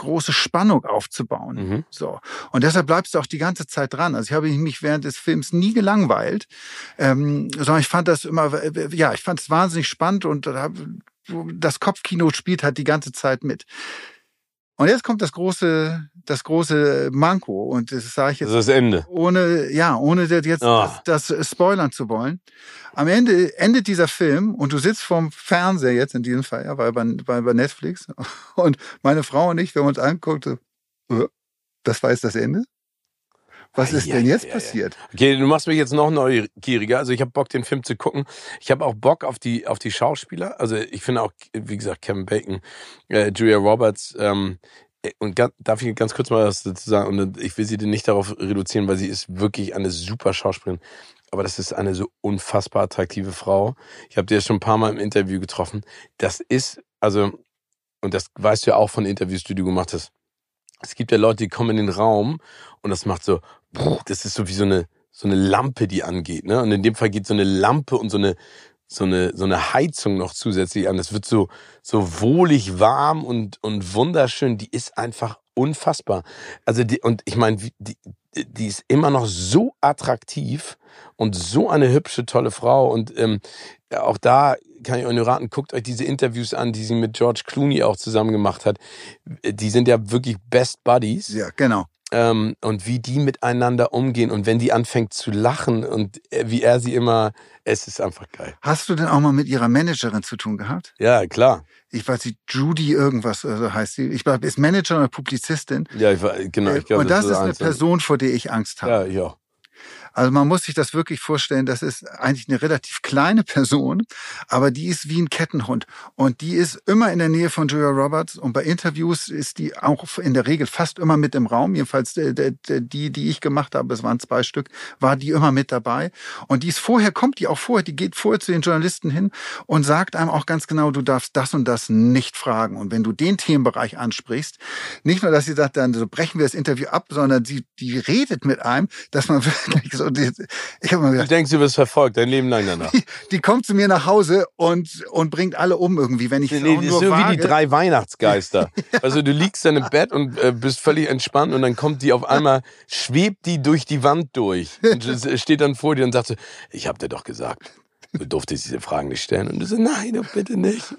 B: große Spannung aufzubauen. Mhm. So. Und deshalb bleibst du auch die ganze Zeit dran. Also ich habe mich während des Films nie gelangweilt, ähm, sondern ich fand das immer, ja, ich fand es wahnsinnig spannend und das Kopfkino spielt halt die ganze Zeit mit. Und jetzt kommt das große, das große Manko und das sage ich jetzt.
A: Das ist das Ende.
B: Ohne, ja, ohne jetzt oh. das, das spoilern zu wollen. Am Ende endet dieser Film und du sitzt vorm Fernseher jetzt in diesem Fall, ja, weil bei, bei, bei Netflix und meine Frau und ich, wir haben uns angeguckt, so, äh, das war jetzt das Ende? Was ist denn jetzt passiert?
A: Okay, du machst mich jetzt noch neugieriger. Also ich habe Bock, den Film zu gucken. Ich habe auch Bock auf die auf die Schauspieler. Also ich finde auch, wie gesagt, Kevin Bacon, äh, Julia Roberts. Ähm, und ganz, darf ich ganz kurz mal was dazu sagen? Und ich will sie nicht darauf reduzieren, weil sie ist wirklich eine super Schauspielerin. Aber das ist eine so unfassbar attraktive Frau. Ich habe die ja schon ein paar Mal im Interview getroffen. Das ist, also, und das weißt du ja auch von Interviews, die du gemacht hast. Es gibt ja Leute, die kommen in den Raum und das macht so, das ist so wie so eine, so eine Lampe, die angeht, ne? Und in dem Fall geht so eine Lampe und so eine, so eine, so eine Heizung noch zusätzlich an. Das wird so, so wohlig warm und, und wunderschön. Die ist einfach unfassbar. Also die, und ich meine, die, die ist immer noch so attraktiv und so eine hübsche, tolle Frau. Und ähm, auch da kann ich euch nur raten, guckt euch diese Interviews an, die sie mit George Clooney auch zusammen gemacht hat. Die sind ja wirklich Best Buddies.
B: Ja, genau
A: ähm, und wie die miteinander umgehen und wenn die anfängt zu lachen und wie er sie immer, es ist einfach geil.
B: Hast du denn auch mal mit ihrer Managerin zu tun gehabt?
A: Ja, klar.
B: Ich weiß nicht, Judy irgendwas also heißt sie. Ich glaube, ist Manager oder Publizistin.
A: Ja, ich war, genau. Ich
B: glaub, und das, das ist eine Person, vor der ich Angst habe.
A: Ja, ja.
B: Also man muss sich das wirklich vorstellen, das ist eigentlich eine relativ kleine Person, aber die ist wie ein Kettenhund. Und die ist immer in der Nähe von Julia Roberts und bei Interviews ist die auch in der Regel fast immer mit im Raum, jedenfalls äh, die, die ich gemacht habe, es waren zwei Stück, war die immer mit dabei. Und die ist vorher, kommt die auch vorher, die geht vorher zu den Journalisten hin und sagt einem auch ganz genau, du darfst das und das nicht fragen. Und wenn du den Themenbereich ansprichst, nicht nur, dass sie sagt, dann so brechen wir das Interview ab, sondern sie, die redet mit einem, dass man wirklich und die, ich habe mir
A: Du
B: gedacht,
A: denkst, du wirst verfolgt, dein Leben lang danach.
B: die, die kommt zu mir nach Hause und, und bringt alle um irgendwie, wenn ich
A: Nee,
B: auch
A: das ist
B: nur
A: so wie
B: wage.
A: die drei Weihnachtsgeister. Also du liegst dann im Bett und äh, bist völlig entspannt und dann kommt die auf einmal, schwebt die durch die Wand durch und steht dann vor dir und sagt so, ich hab dir doch gesagt, du durftest diese Fragen nicht stellen. Und du so, nein, doch bitte nicht.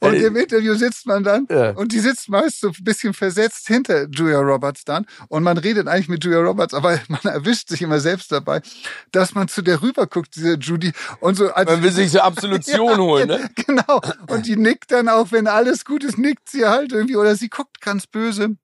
B: Und im Interview sitzt man dann
A: Ja.
B: und die sitzt meist so ein bisschen versetzt hinter Julia Roberts dann und man redet eigentlich mit Julia Roberts, aber man erwischt sich immer selbst dabei, dass man zu der rüberguckt, diese Judy, und so als
A: man will sich so Absolution holen, ne?
B: Genau. Und die nickt dann auch, wenn alles gut ist, nickt sie halt irgendwie oder sie guckt ganz böse.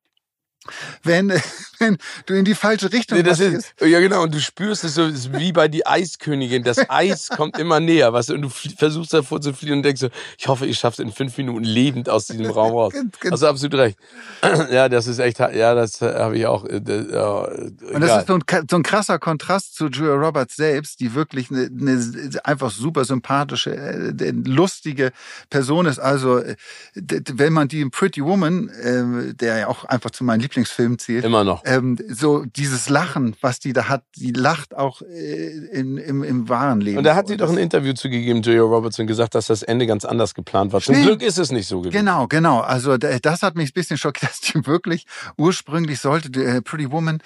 B: Wenn, wenn du in die falsche Richtung
A: Nee, das ist, ja genau, und du spürst es so, es ist wie bei die Eiskönigin. Das Eis kommt immer näher, weißt du, und du versuchst davor zu fliehen und denkst so, ich hoffe, ich schaffe es in fünf Minuten lebend aus diesem Raum raus. Hast du absolut recht. Ja, das ist echt, ja, das habe ich auch. äh, das- Ja,
B: Und das ist so ein, so ein krasser Kontrast zu Julia Roberts selbst, die wirklich eine, eine einfach super sympathische, äh, lustige Person ist. Also, äh, wenn man die in Pretty Woman, äh, der ja auch einfach zu meinen Lieblingsfilmen zählt,
A: immer noch.
B: ähm, so dieses Lachen, was die da hat, die lacht auch äh, in, im, im wahren Leben.
A: Und da hat sie doch ein Interview zugegeben, Julia Roberts, und gesagt, dass das Ende ganz anders geplant war. Zum
B: Stimmt.
A: Glück ist es nicht so gewesen.
B: Genau, genau. Also das hat mich ein bisschen schockiert, dass die wirklich ursprünglich sollte äh, Pretty Woman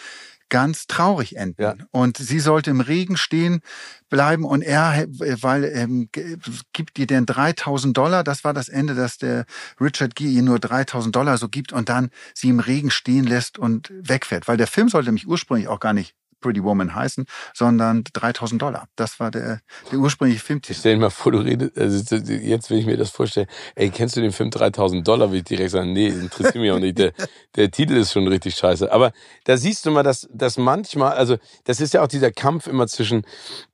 B: ganz traurig enden.
A: Ja.
B: Und sie sollte im Regen stehen bleiben und er, äh, weil ähm, gibt ihr denn 3000 Dollar, das war das Ende, dass der Richard Gere ihr nur 3000 Dollar so gibt und dann sie im Regen stehen lässt und wegfährt. Weil der Film sollte nämlich ursprünglich auch gar nicht Pretty Woman heißen, sondern 3000 Dollar. Das war der, der ursprüngliche
A: Ich
B: Filmtitel.
A: stell dir mal vor, du redest, also jetzt will ich mir das vorstellen. Ey, kennst du den Film 3000 Dollar? Will ich direkt sagen, nee, interessiert mich auch nicht. Der, der Titel ist schon richtig scheiße. Aber da siehst du mal, dass, dass manchmal, also das ist ja auch dieser Kampf immer zwischen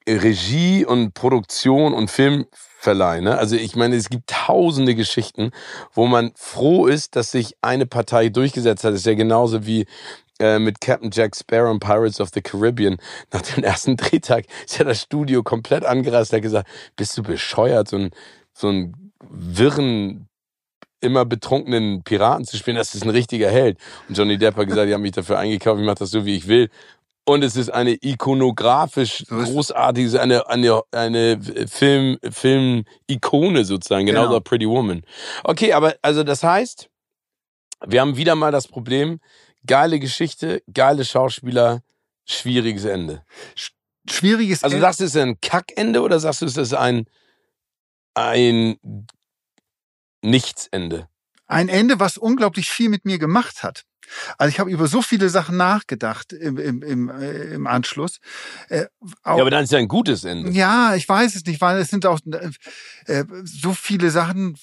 A: Regie und Produktion und Filmverleih. Ne? Also ich meine, es gibt tausende Geschichten, wo man froh ist, dass sich eine Partei durchgesetzt hat. Das ist ja genauso wie äh, mit Captain Jack Sparrow und Pirates of the Caribbean. Nach dem ersten Drehtag ist ja das Studio komplett angereist. Er hat gesagt, bist du bescheuert, so ein, so ein wirren, immer betrunkenen Piraten zu spielen? Das ist ein richtiger Held. Und Johnny Depp hat gesagt, ich habe mich dafür eingekauft, ich mache das so, wie ich will. Und es ist eine ikonografisch großartige, eine, eine, eine Film, Film-Ikone sozusagen, genauso
B: Genau.
A: Pretty Woman. Okay, aber also das heißt, wir haben wieder mal das Problem, geile Geschichte, geile Schauspieler, schwieriges Ende.
B: Schwieriges
A: Also
B: Ende.
A: sagst du, es ist ein Kackende oder sagst du, es ist ein, ein Nichtsende?
B: ein Ende, was unglaublich viel mit mir gemacht hat. Also ich habe über so viele Sachen nachgedacht im, im, im, äh, im Anschluss. Äh, auch,
A: Ja, aber dann ist ja ein gutes Ende.
B: ja, ich weiß es nicht, weil es sind auch äh, so viele Sachen,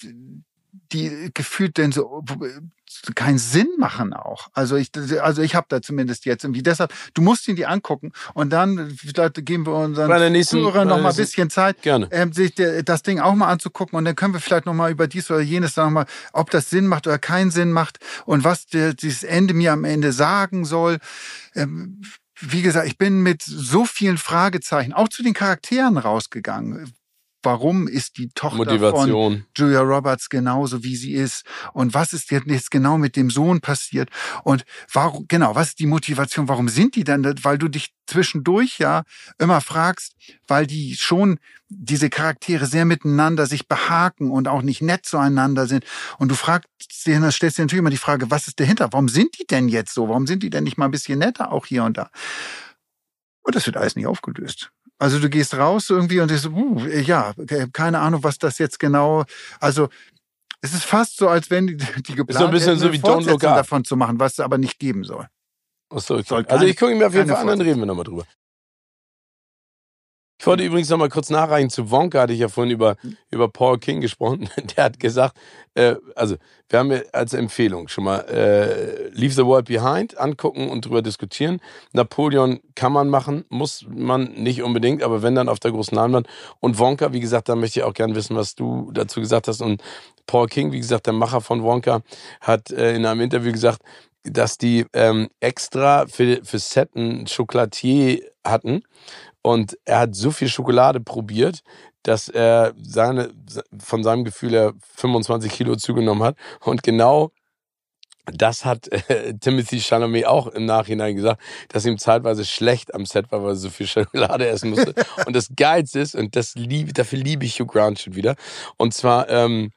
B: die gefühlt denn so äh, keinen Sinn machen auch. Also ich, also ich habe da zumindest jetzt irgendwie. Deshalb, du musst ihn dir angucken und dann vielleicht geben wir unseren
A: nächsten-
B: Zuhörern noch mal ein bisschen Zeit,
A: Gerne.
B: ähm, sich das Ding auch mal anzugucken und dann können wir vielleicht noch mal über dies oder jenes sagen mal, ob das Sinn macht oder keinen Sinn macht und was der, dieses Ende mir am Ende sagen soll. Ähm, wie gesagt, ich bin mit so vielen Fragezeichen auch zu den Charakteren rausgegangen. Warum ist die Tochter von
A: Motivation.
B: Julia Roberts genauso wie sie ist? Und was ist jetzt genau mit dem Sohn passiert? Und warum genau was ist die Motivation? Warum sind die dann da? weil du dich zwischendurch ja immer fragst weil die schon diese Charaktere sehr miteinander sich behaken und auch nicht nett zueinander sind. Und du fragst dir stellst dir natürlich immer die Frage was ist dahinter? Warum sind die denn jetzt so? Warum sind die denn nicht mal ein bisschen netter auch hier und da? Und das wird alles nicht aufgelöst. Also du gehst raus irgendwie und so, uh, ja, keine Ahnung, was das jetzt genau. Also es ist fast so, als wenn die, die geplant
A: so ein bisschen
B: hätten,
A: so wie Don't Look
B: davon zu machen, was es aber nicht geben soll.
A: Achso, okay. Also ich gucke mir auf jeden Fall an, dann reden wir nochmal drüber. Ich wollte übrigens nochmal kurz nachreichen. Zu Wonka hatte ich ja vorhin über, über Paul King gesprochen. Der hat gesagt, äh, also wir haben ja als Empfehlung schon mal äh, Leave the World Behind angucken und drüber diskutieren. Napoleon kann man machen, muss man nicht unbedingt, aber wenn dann auf der großen Leinwand. Und Wonka, wie gesagt, da möchte ich auch gerne wissen, was du dazu gesagt hast. Und Paul King, wie gesagt, der Macher von Wonka, hat äh, in einem Interview gesagt, dass die ähm, extra für, für Set ein Chocolatier hatten und er hat so viel Schokolade probiert, dass er seine, von seinem Gefühl her 25 Kilo zugenommen hat und genau das hat äh, Timothy Chalamet auch im Nachhinein gesagt, dass ihm zeitweise schlecht am Set war, weil er so viel Schokolade essen musste. und das Geilste ist, und das liebe, dafür liebe ich Hugh Grant schon wieder, und zwar ähm,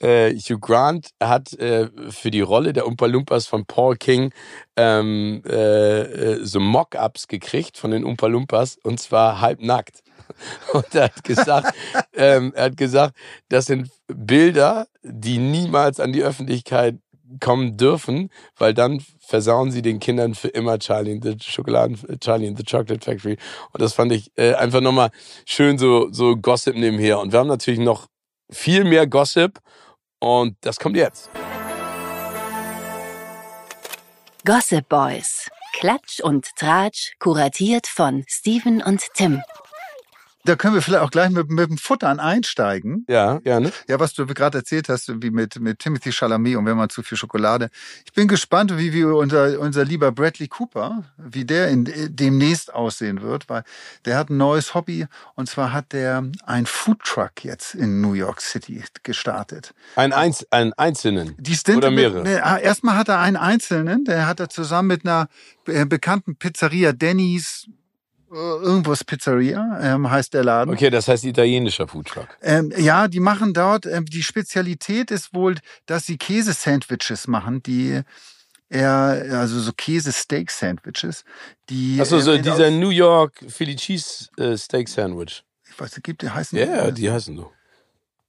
A: äh, Hugh Grant hat äh, für die Rolle der Umpa Lumpas von Paul King ähm, äh, äh so Mock-ups gekriegt von den Umpa Lumpas und zwar halbnackt. Und er hat gesagt, ähm, er hat gesagt, das sind Bilder, die niemals an die Öffentlichkeit kommen dürfen, weil dann versauen sie den Kindern für immer Charlie in the Schokoladen, Charlie in the Chocolate Factory. Und das fand ich äh, einfach nochmal schön so, so Gossip nebenher. Und wir haben natürlich noch viel mehr Gossip und das kommt jetzt.
C: Gossip Boys. Klatsch und Tratsch, kuratiert von Steven und Tim
B: da können wir vielleicht auch gleich mit, mit dem Futtern einsteigen.
A: Ja, gerne.
B: Ja, was du gerade erzählt hast, wie mit, mit Timothy Chalamet und wenn man zu viel Schokolade. Ich bin gespannt, wie, wie unser, unser lieber Bradley Cooper, wie der in, demnächst aussehen wird, weil der hat ein neues Hobby und zwar hat der ein Foodtruck jetzt in New York City gestartet.
A: Ein, Einz ein einzelnen?
B: Die Stinte Oder mehrere? Mit, ah, erstmal hat er einen einzelnen, der hat er zusammen mit einer äh, bekannten Pizzeria Denny's äh, irgendwas Pizzeria, ähm, heißt der Laden.
A: Okay, das heißt italienischer Foodtruck.
B: Ähm, ja, die machen dort, ähm, die Spezialität ist wohl, dass sie Käse-Sandwiches machen, die eher, also so Käse-Steak-Sandwiches, die.
A: Achso, so ähm, dieser New York Philly Cheese äh, Steak Sandwich.
B: Ich weiß, gibt die heißen.
A: Ja, yeah, die heißen so.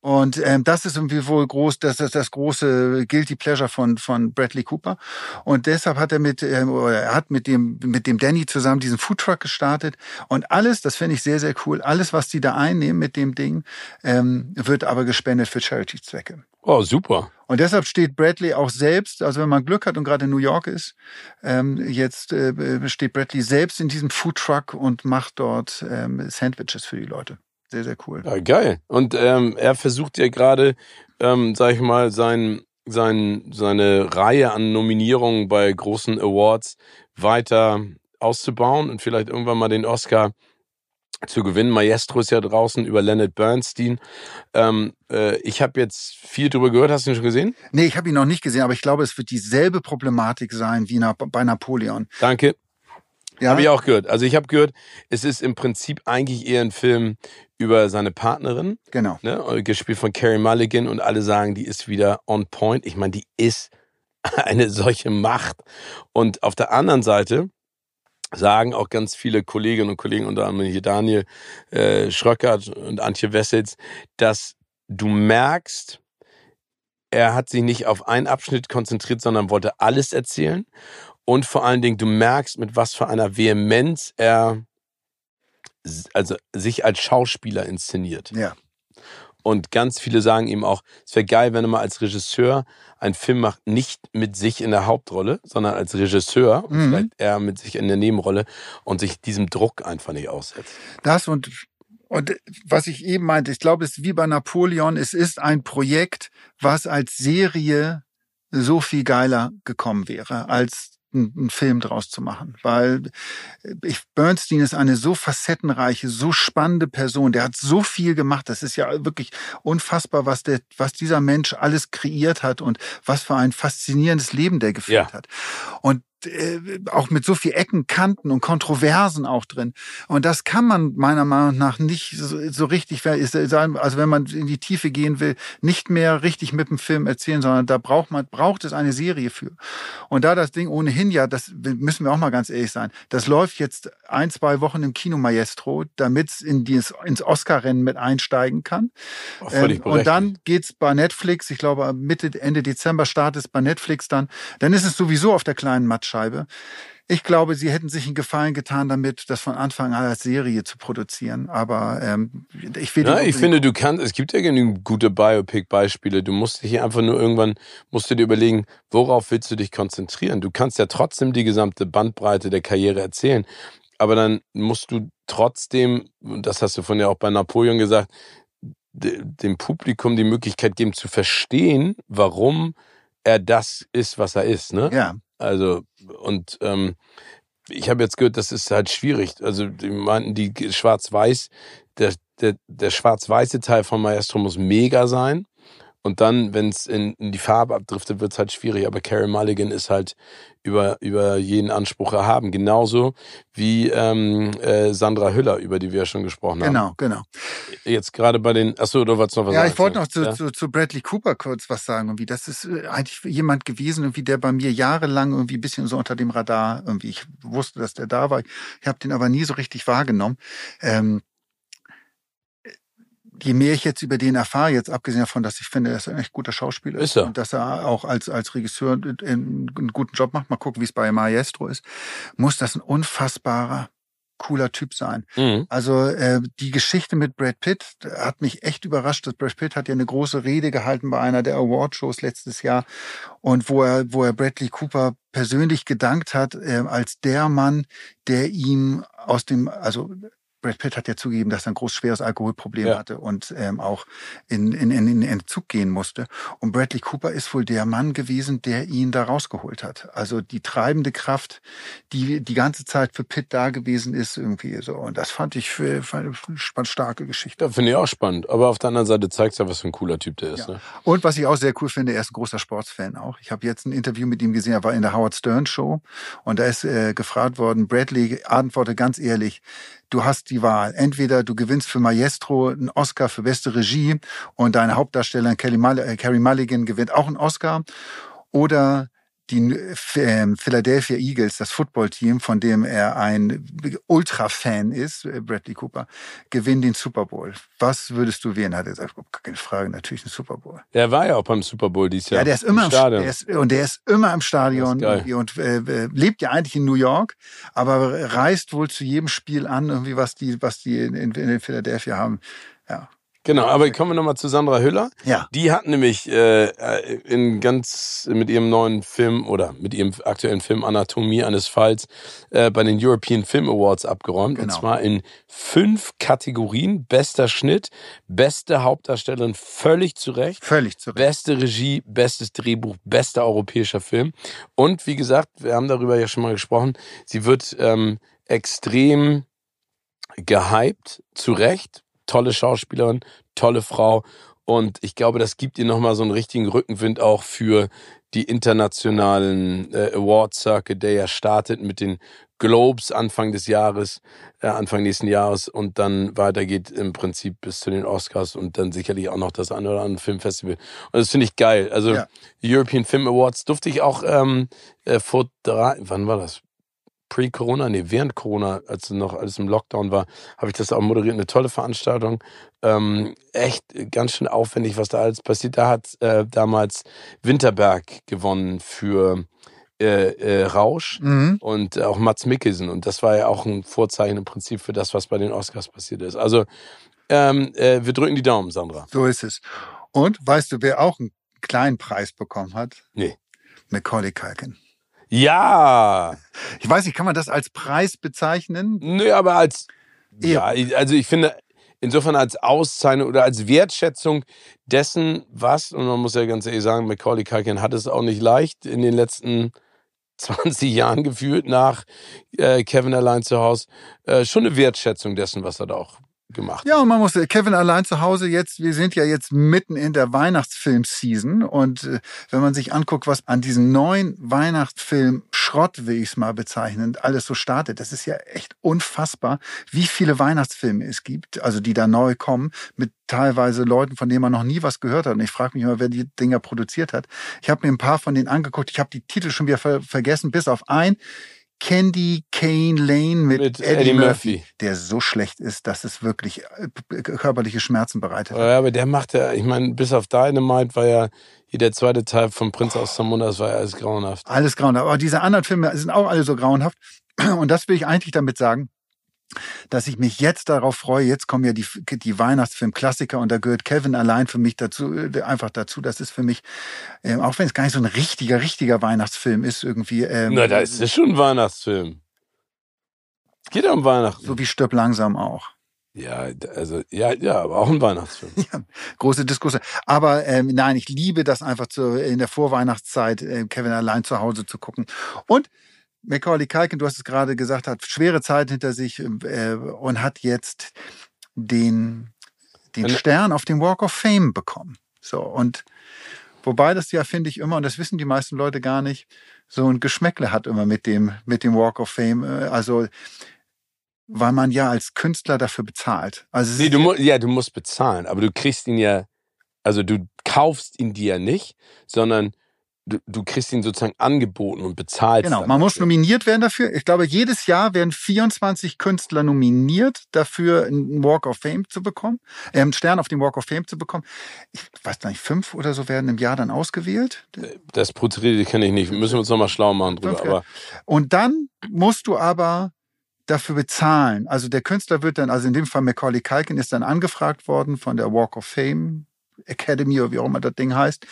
B: Und ähm, das ist irgendwie wohl groß, das ist das große Guilty Pleasure von von Bradley Cooper. Und deshalb hat er mit ähm, oder er hat mit dem mit dem Danny zusammen diesen Foodtruck gestartet. Und alles, das finde ich sehr sehr cool. Alles, was die da einnehmen mit dem Ding, ähm, wird aber gespendet für Charity-Zwecke.
A: Oh super.
B: Und deshalb steht Bradley auch selbst, also wenn man Glück hat und gerade in New York ist, ähm, jetzt äh, steht Bradley selbst in diesem Foodtruck und macht dort ähm, Sandwiches für die Leute. Sehr, sehr cool.
A: Ja, geil. Und ähm, er versucht ja gerade, ähm, sag ich mal, sein, sein, seine Reihe an Nominierungen bei großen Awards weiter auszubauen und vielleicht irgendwann mal den Oscar zu gewinnen. Maestro ist ja draußen über Leonard Bernstein. Ähm, äh, ich habe jetzt viel drüber gehört. Hast du ihn schon gesehen?
B: Nee, ich habe ihn noch nicht gesehen, aber ich glaube, es wird dieselbe Problematik sein wie bei Napoleon.
A: Danke. Ja. Habe ich auch gehört. Also ich habe gehört, es ist im Prinzip eigentlich eher ein Film über seine Partnerin.
B: Genau.
A: Ne, gespielt von Carrie Mulligan und alle sagen, die ist wieder on point. Ich meine, die ist eine solche Macht. Und auf der anderen Seite sagen auch ganz viele Kolleginnen und Kollegen, unter anderem hier Daniel äh, Schröckert und Antje Wessels, dass du merkst, er hat sich nicht auf einen Abschnitt konzentriert, sondern wollte alles erzählen. Und vor allen Dingen, du merkst, mit was für einer Vehemenz er also sich als Schauspieler inszeniert.
B: Ja.
A: Und ganz viele sagen ihm auch, es wäre geil, wenn er mal als Regisseur einen Film macht, nicht mit sich in der Hauptrolle, sondern als Regisseur, mhm. vielleicht eher mit sich in der Nebenrolle und sich diesem Druck einfach nicht aussetzt.
B: Das und und was ich eben meinte, ich glaube, es ist wie bei Napoleon, es ist ein Projekt, was als Serie so viel geiler gekommen wäre, als einen Film draus zu machen, weil ich, Bernstein ist eine so facettenreiche, so spannende Person. Der hat so viel gemacht. Das ist ja wirklich unfassbar, was der, was dieser Mensch alles kreiert hat und was für ein faszinierendes Leben der geführt ja. hat. Und äh, auch mit so viel Ecken, Kanten und Kontroversen auch drin. Und das kann man meiner Meinung nach nicht so, so richtig, also wenn man in die Tiefe gehen will, nicht mehr richtig mit dem Film erzählen, sondern da braucht man, braucht es eine Serie für. Und da das Ding ohnehin ja, das müssen wir auch mal ganz ehrlich sein, das läuft jetzt ein, zwei Wochen im Kino Maestro, damit es in dieses, ins Oscar-Rennen mit einsteigen kann.
A: Oh, ähm,
B: und dann geht's bei Netflix, ich glaube Mitte, Ende Dezember startet es bei Netflix dann. Dann ist es sowieso auf der kleinen Matsch Scheibe. Ich glaube, sie hätten sich einen Gefallen getan damit, das von Anfang an als Serie zu produzieren. Aber ähm, ich will.
A: Ja, ich finde, du kannst. Es gibt ja genügend gute Biopic-Beispiele. Du musst dich einfach nur irgendwann musst du dir überlegen, worauf willst du dich konzentrieren. Du kannst ja trotzdem die gesamte Bandbreite der Karriere erzählen, aber dann musst du trotzdem, das hast du von ja auch bei Napoleon gesagt, dem Publikum die Möglichkeit geben zu verstehen, warum er das ist, was er ist. Ne?
B: Ja.
A: Also, und ähm, ich habe jetzt gehört, das ist halt schwierig. Also, die meinten, die Schwarz-Weiß, der, der, der schwarz-weiße Teil von Maestro muss mega sein. Und dann, wenn es in, in die Farbe abdriftet, wird es halt schwierig. Aber Carey Mulligan ist halt über, über jeden Anspruch erhaben. Genauso wie ähm, äh, Sandra Hüller, über die wir ja schon gesprochen haben.
B: Genau, genau.
A: Jetzt gerade bei den, achso, du wolltest noch was
B: Ja,
A: sagen.
B: ich wollte noch zu,
A: Ja?
B: zu, zu Bradley Cooper kurz was sagen. Irgendwie, das ist äh, eigentlich jemand gewesen, irgendwie, der bei mir jahrelang irgendwie ein bisschen so unter dem Radar irgendwie. Ich wusste, dass der da war. Ich habe den aber nie so richtig wahrgenommen. Ähm, je mehr ich jetzt über den erfahre, jetzt abgesehen davon, dass ich finde, er ist ein echt guter Schauspieler
A: Ist er.
B: und dass er auch als, als Regisseur einen, einen guten Job macht, mal gucken, wie es bei Maestro ist, muss das ein unfassbarer, cooler Typ sein.
A: Mhm.
B: Also äh, die Geschichte mit Brad Pitt hat mich echt überrascht. dass Brad Pitt hat ja eine große Rede gehalten bei einer der Awardshows letztes Jahr und wo er, wo er Bradley Cooper persönlich gedankt hat äh, als der Mann, der ihm aus dem, also Brad Pitt hat ja zugegeben, dass er ein groß schweres Alkoholproblem
A: Ja.
B: hatte und ähm, auch in, in, in, in Entzug gehen musste. Und Bradley Cooper ist wohl der Mann gewesen, der ihn da rausgeholt hat. Also die treibende Kraft, die die ganze Zeit für Pitt da gewesen ist, irgendwie so. Und das fand ich für, für eine starke Geschichte.
A: Ja, finde ich auch spannend. Aber auf der anderen Seite zeigt es ja, was für ein cooler Typ der ist.
B: Ja.
A: Ne?
B: Und was ich auch sehr cool finde, er ist ein großer Sportsfan auch. Ich habe jetzt ein Interview mit ihm gesehen, er war in der Howard Stern Show und da ist äh, gefragt worden, Bradley antworte ganz ehrlich, du hast die Wahl. Entweder du gewinnst für Maestro einen Oscar für beste Regie und deine Hauptdarstellerin äh, Carey Mulligan gewinnt auch einen Oscar oder die ähm, Philadelphia Eagles, das Footballteam, von dem er ein Ultra-Fan ist, äh, Bradley Cooper, gewinnen den Super Bowl. Was würdest du wählen? Hat er gesagt, gar keine Frage, natürlich ein Super Bowl.
A: Der war ja auch beim Super Bowl dieses Jahr.
B: Ja, der ist immer im
A: Stadion.
B: Der ist, und der ist immer im Stadion und äh, äh, lebt ja eigentlich in New York, aber reist wohl zu jedem Spiel an, irgendwie was die, was die in, in, in Philadelphia haben. Ja.
A: Genau, aber kommen wir nochmal zu Sandra Hüller.
B: Ja.
A: Die hat nämlich äh, äh, in ganz mit ihrem neuen Film oder mit ihrem aktuellen Film Anatomie eines Falls äh, bei den European Film Awards abgeräumt. Und
B: Genau.
A: zwar in fünf Kategorien. Bester Schnitt, beste Hauptdarstellerin, völlig zu Recht.
B: Völlig zurück.
A: Beste Regie, bestes Drehbuch, bester europäischer Film. Und wie gesagt, wir haben darüber ja schon mal gesprochen, sie wird ähm, extrem gehypt, zu Recht. Tolle Schauspielerin, tolle Frau. Und ich glaube, das gibt ihr nochmal so einen richtigen Rückenwind auch für die internationalen äh, Award-Circuit, der ja startet mit den Globes Anfang des Jahres, äh, Anfang nächsten Jahres und dann weitergeht im Prinzip bis zu den Oscars und dann sicherlich auch noch das eine oder andere Filmfestival. Und das finde ich geil. Also
B: Ja.
A: European Film Awards durfte ich auch ähm, äh, vor drei, wann war das? Pre-Corona, nee, während Corona, als noch alles im Lockdown war, habe ich das auch moderiert. Eine tolle Veranstaltung. Ähm, echt ganz schön aufwendig, was da alles passiert. Da hat äh, damals Winterberg gewonnen für äh, äh, Rausch
B: Mhm.
A: und auch Mats Mikkelsen. Und das war ja auch ein Vorzeichen im Prinzip für das, was bei den Oscars passiert ist. Also ähm, äh, wir drücken die Daumen, Sandra.
B: So ist es. Und weißt du, wer auch einen kleinen Preis bekommen hat?
A: Nee.
B: Macaulay Culkin.
A: Ja,
B: Ich weiß nicht, kann man das als Preis bezeichnen?
A: nö, aber als
B: Ja.
A: ja, also ich finde insofern als Auszeichnung oder als Wertschätzung dessen, was und man muss ja ganz ehrlich sagen, Macaulay Culkin hat es auch nicht leicht in den letzten 20 Jahren gefühlt nach äh, Kevin allein zu Hause äh, schon eine Wertschätzung dessen, was er da auch gemacht.
B: Ja, und man muss, Kevin allein zu Hause jetzt, wir sind ja jetzt mitten in der Weihnachtsfilm-Season und äh, wenn man sich anguckt, was an diesem neuen Weihnachtsfilm Schrott, will ich es mal bezeichnen, alles so startet, das ist ja echt unfassbar, wie viele Weihnachtsfilme es gibt, also die da neu kommen, mit teilweise Leuten, von denen man noch nie was gehört hat. Und ich frage mich immer, wer die Dinger produziert hat. Ich habe mir ein paar von denen angeguckt, ich habe die Titel schon wieder ver vergessen, bis auf ein. Candy Cane Lane mit,
A: Mit
B: Eddie,
A: Eddie
B: Murphy,
A: Murphy.
B: der so schlecht ist, dass es wirklich äh, körperliche Schmerzen bereitet.
A: Ja, aber der macht ja, ich meine, bis auf Dynamite war ja hier der zweite Teil von Prinz aus Zamunda, das war ja alles grauenhaft.
B: Alles grauenhaft. Aber diese anderen Filme sind auch alle so grauenhaft. Und das will ich eigentlich damit sagen, dass ich mich jetzt darauf freue. Jetzt kommen ja die, die Weihnachtsfilm-Klassiker und da gehört Kevin allein für mich dazu, äh, einfach dazu. Das ist für mich, äh, auch wenn es gar nicht so ein richtiger, richtiger Weihnachtsfilm ist, irgendwie. Ähm,
A: Na, da ist das schon ein Weihnachtsfilm. Es geht ja um Weihnachten.
B: so wie Stirb langsam auch.
A: Ja, also, ja, ja, aber auch ein Weihnachtsfilm.
B: Ja, große Diskussion. Aber ähm, nein, ich liebe das einfach zu, in der Vorweihnachtszeit, äh, Kevin allein zu Hause zu gucken. Und Macaulay Culkin, du hast es gerade gesagt, hat schwere Zeit hinter sich äh, und hat jetzt den, den Stern auf dem Walk of Fame bekommen. So, und wobei das ja, finde ich immer, und das wissen die meisten Leute gar nicht, so ein Geschmäckle hat immer mit dem, mit dem Walk of Fame. Äh, Also, weil man ja als Künstler dafür bezahlt. Also,
A: Nee, du, ja, du musst bezahlen, aber du kriegst ihn ja, also du kaufst ihn dir ja nicht, sondern du, du kriegst ihn sozusagen angeboten und bezahlst.
B: Genau, man muss nominiert werden dafür. Ich glaube, jedes Jahr werden 24 Künstler nominiert dafür, einen Walk of Fame zu bekommen, äh, einen Stern auf dem Walk of Fame zu bekommen. Ich weiß nicht, fünf oder so werden im Jahr dann ausgewählt.
A: Das Prozedere kenne ich nicht. Müssen wir uns nochmal schlau machen drüber. Aber
B: Und dann musst du aber dafür bezahlen. Also der Künstler wird dann, also in dem Fall Macaulay Culkin ist dann angefragt worden von der Walk of Fame Academy oder wie auch immer das Ding heißt.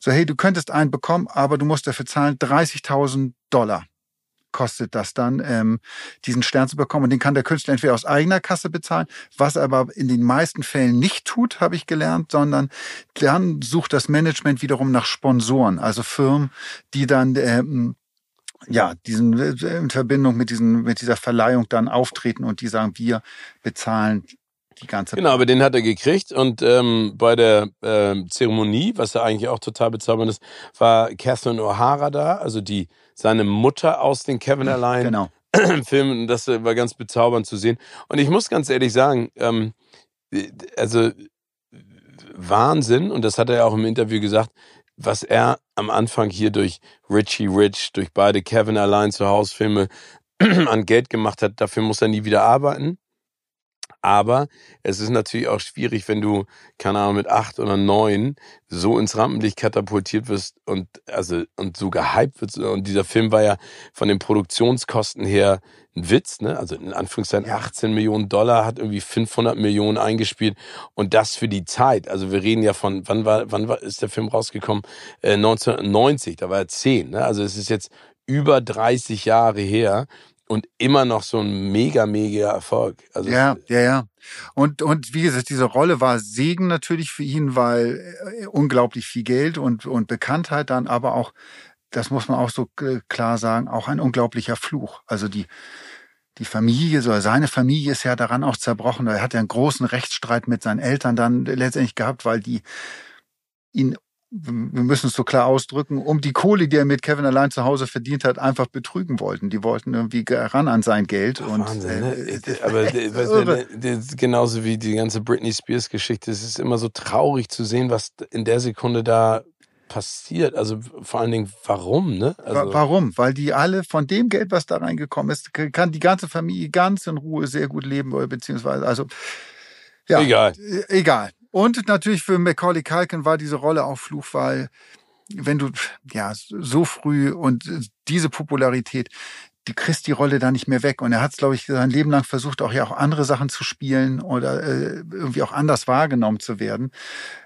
B: So, hey, du könntest einen bekommen, aber du musst dafür zahlen 30.000 Dollar kostet das dann, ähm, diesen Stern zu bekommen. Und den kann der Künstler entweder aus eigener Kasse bezahlen, was er aber in den meisten Fällen nicht tut, habe ich gelernt, sondern dann sucht das Management wiederum nach Sponsoren, also Firmen, die dann ähm, ja, diesen äh, in Verbindung mit diesen mit dieser Verleihung dann auftreten und die sagen, wir bezahlen die ganze
A: genau, aber den hat er gekriegt und ähm, bei der ähm, Zeremonie, was ja eigentlich auch total bezaubernd ist, war Catherine O'Hara da, also die seine Mutter aus den Kevin allein
B: Genau.
A: Film und das war ganz bezaubernd zu sehen. Und ich muss ganz ehrlich sagen, ähm, also Wahnsinn, und das hat er ja auch im Interview gesagt, was er am Anfang hier durch Richie Rich, durch beide Kevin allein zu Hause Filme an Geld gemacht hat, dafür muss er nie wieder arbeiten. Aber es ist natürlich auch schwierig, wenn du, keine Ahnung, mit acht oder neun so ins Rampenlicht katapultiert wirst und, also, und so gehypt wird. Und dieser Film war ja von den Produktionskosten her ein Witz, ne? Also in Anführungszeichen
B: Ja.
A: 18 Millionen Dollar, hat irgendwie 500 Millionen eingespielt. Und das für die Zeit. Also wir reden ja von, wann war, wann war, ist der Film rausgekommen? Äh, 1990, da war er 10, ne? Also es ist jetzt über 30 Jahre her und immer noch so ein mega, mega Erfolg. Also
B: Ja, ja, ja. Und, und wie gesagt, diese Rolle war Segen natürlich für ihn, weil äh, unglaublich viel Geld und, und Bekanntheit dann, aber auch, das muss man auch so äh, klar sagen, auch ein unglaublicher Fluch. Also die, die Familie, so seine Familie ist ja daran auch zerbrochen. Er hat ja einen großen Rechtsstreit mit seinen Eltern dann letztendlich gehabt, weil die ihn, wir müssen es so klar ausdrücken, um die Kohle, die er mit Kevin allein zu Hause verdient hat, einfach betrügen wollten. Die wollten irgendwie ran an sein Geld. und
A: Wahnsinn, ne?
B: äh,
A: Aber weißt du, genauso wie die ganze Britney Spears Geschichte. Es ist immer so traurig zu sehen, was in der Sekunde da passiert. Also vor allen Dingen, warum, ne? Also,
B: Warum? Weil die alle von dem Geld, was da reingekommen ist, kann die ganze Familie ganz in Ruhe sehr gut leben, oder beziehungsweise, also, ja.
A: Egal.
B: äh, Egal. Und natürlich für Macaulay Culkin war diese Rolle auch Fluch, weil wenn du, ja, so früh und diese Popularität, du kriegst die Rolle da nicht mehr weg. Und er hat es, glaube ich, sein Leben lang versucht, auch ja auch andere Sachen zu spielen oder äh, irgendwie auch anders wahrgenommen zu werden.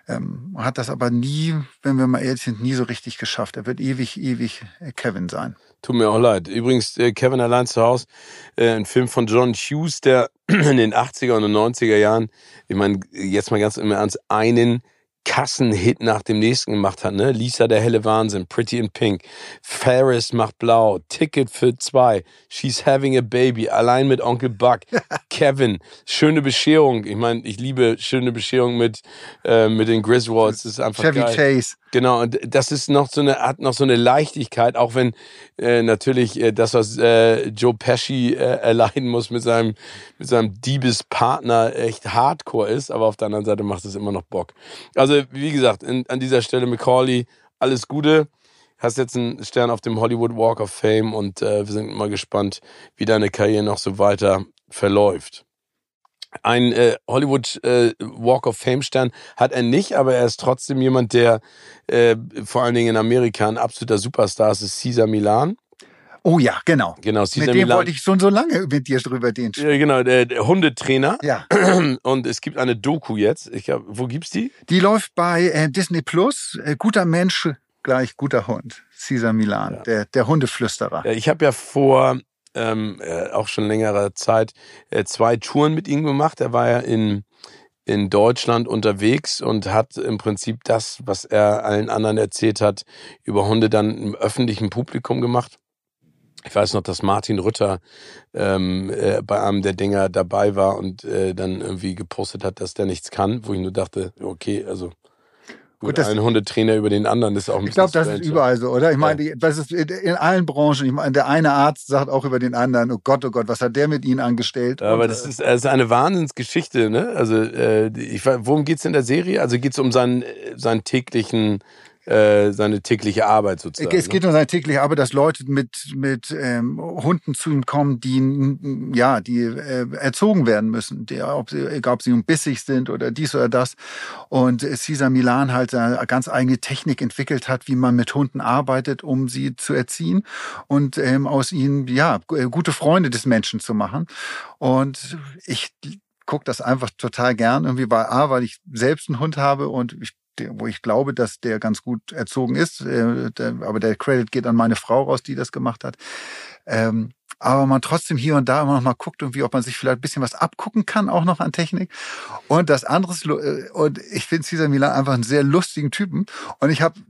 B: Ähm, hat das aber nie, wenn wir mal ehrlich sind, nie so richtig geschafft. Er wird ewig, ewig äh, Kevin sein.
A: Tut mir auch leid. Übrigens, äh, Kevin allein zu Hause, äh, ein Film von John Hughes, der in den 80er und 90er Jahren, ich meine, jetzt mal ganz im Ernst, einen Kassenhit nach dem nächsten gemacht hat, ne? Lisa der helle Wahnsinn, Pretty in Pink, Ferris macht blau, Ticket für zwei, She's having a baby, allein mit Onkel Buck, Kevin, schöne Bescherung. Ich meine, ich liebe schöne Bescherung mit äh, mit den Griswolds, das ist einfach
B: Chevy
A: geil.
B: Chase.
A: Genau, und das ist noch so eine, hat noch so eine Leichtigkeit, auch wenn äh, natürlich äh, das, was äh, Joe Pesci äh, erleiden muss mit seinem, mit seinem Diebespartner echt hardcore ist, aber auf der anderen Seite macht es immer noch Bock. Also, wie gesagt, in, an dieser Stelle Macaulay, alles Gute. Hast jetzt einen Stern auf dem Hollywood Walk of Fame und äh, wir sind mal gespannt, wie deine Karriere noch so weiter verläuft. Ein äh, Hollywood äh, Walk of Fame Stern hat er nicht, aber er ist trotzdem jemand, der äh, vor allen Dingen in Amerika ein absoluter Superstar ist, ist Caesar Milan.
B: Oh ja, genau.
A: Genau,
B: Mit
A: Caesar
B: dem
A: Milan.
B: wollte ich schon so lange mit dir drüber den.
A: ja, genau, der, der Hundetrainer.
B: Ja,
A: Und es gibt eine Doku jetzt. Ich glaub, wo gibt's die?
B: die läuft bei äh, Disney Plus. Äh, guter Mensch gleich guter Hund. Caesar Milan,
A: Ja.
B: der, der Hundeflüsterer.
A: Ich habe ja vor ähm, äh, auch schon längerer Zeit äh, zwei Touren mit ihm gemacht. Er war ja in in Deutschland unterwegs und hat im Prinzip das, was er allen anderen erzählt hat, über Hunde dann im öffentlichen Publikum gemacht. Ich weiß noch, dass Martin Rütter ähm, äh, bei einem der Dinger dabei war und äh, dann irgendwie gepostet hat, dass der nichts kann, wo ich nur dachte, okay, also Gut,
B: das-
A: ein Hundetrainer über den anderen ist auch ein
B: Ich glaube, das ist überall so, oder? Ich meine, die- das ist in allen Branchen. Ich meine, der eine Arzt sagt auch über den anderen, oh Gott, oh Gott, was hat der mit Ihnen angestellt?
A: Aber
B: Und,
A: das
B: äh,
A: ist, das ist eine Wahnsinnsgeschichte, ne? Also, äh, ich, worum geht's in der Serie? Also geht's um seinen, äh, seinen täglichen, äh, seine tägliche Arbeit sozusagen.
B: Es geht um seine tägliche Arbeit, dass Leute mit, mit ähm, Hunden zu ihm kommen, die, ja, die äh, erzogen werden müssen. Die, ob sie, egal ob sie nun bissig sind oder dies oder das. Und Cesar Milan halt eine ganz eigene Technik entwickelt hat, wie man mit Hunden arbeitet, um sie zu erziehen und ähm, aus ihnen, ja, äh, gute Freunde des Menschen zu machen. Und ich gucke das einfach total gern, irgendwie, weil A, weil ich selbst einen Hund habe und ich der- wo ich glaube, dass der ganz gut erzogen ist. Äh, aber der Credit geht an meine Frau raus, die das gemacht hat. Ähm, aber man trotzdem hier und da immer noch mal guckt, irgendwie, ob man sich vielleicht ein bisschen was abgucken kann, auch noch an Technik. Und das andere ist, äh, und ich finde Cesar Milan einfach einen sehr lustigen Typen. Und ich habe,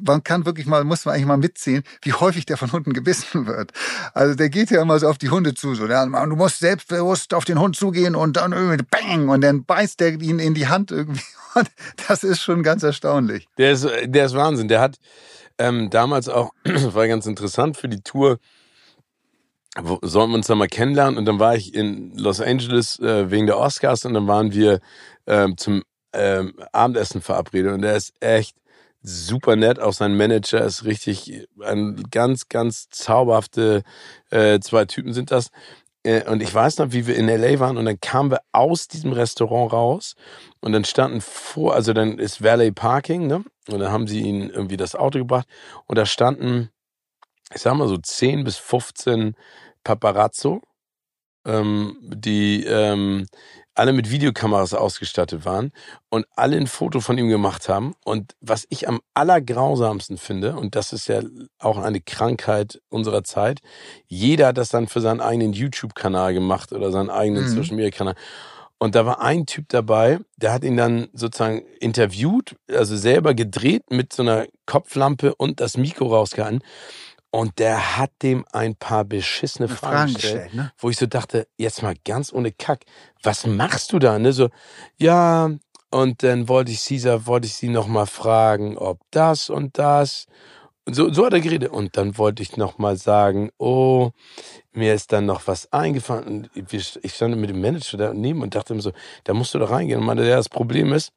B: man kann wirklich mal, muss man eigentlich mal mitzählen, wie häufig der von Hunden gebissen wird. Also der geht ja immer so auf die Hunde zu, so, ja, du musst selbstbewusst auf den Hund zugehen und dann irgendwie bang, und dann beißt der ihn in die Hand irgendwie. Und das ist schon ganz erstaunlich.
A: Der ist, der ist Wahnsinn. Der hat ähm, damals auch, war ganz interessant für die Tour, sollen wir uns da mal kennenlernen? Und dann war ich in Los Angeles äh, wegen der Oscars und dann waren wir ähm, zum ähm, Abendessen verabredet. Und der ist echt super nett. Auch sein Manager ist richtig, ein ganz, ganz zauberhafte äh, zwei Typen sind das. Äh, Und ich weiß noch, wie wir in LA waren und dann kamen wir aus diesem Restaurant raus und dann standen vor, also dann ist Valet Parking, ne? Und dann haben sie ihn irgendwie das Auto gebracht und da standen, ich sag mal so 10 bis 15 Paparazzo, ähm, die ähm, alle mit Videokameras ausgestattet waren und alle ein Foto von ihm gemacht haben. Und was ich am allergrausamsten finde, und das ist ja auch eine Krankheit unserer Zeit, jeder hat das dann für seinen eigenen YouTube-Kanal gemacht oder seinen eigenen
B: Mhm.
A: Social-Media-Kanal. Und da war ein Typ dabei, der hat ihn dann sozusagen interviewt, also selber gedreht mit so einer Kopflampe und das Mikro rausgehalten. Und der hat dem ein paar beschissene Fragen,
B: Fragen
A: gestellt,
B: gestellt, ne?
A: wo ich so dachte, jetzt mal ganz ohne Kack, was machst du da? Ne? So, ja, und dann wollte ich Caesar, wollte ich sie noch mal fragen, ob das und das. Und so, so hat er geredet. Und dann wollte ich noch mal sagen, oh, mir ist dann noch was eingefallen. Und ich stand mit dem Manager daneben und dachte mir so, da musst du da reingehen. Und meinte, ja, das Problem ist,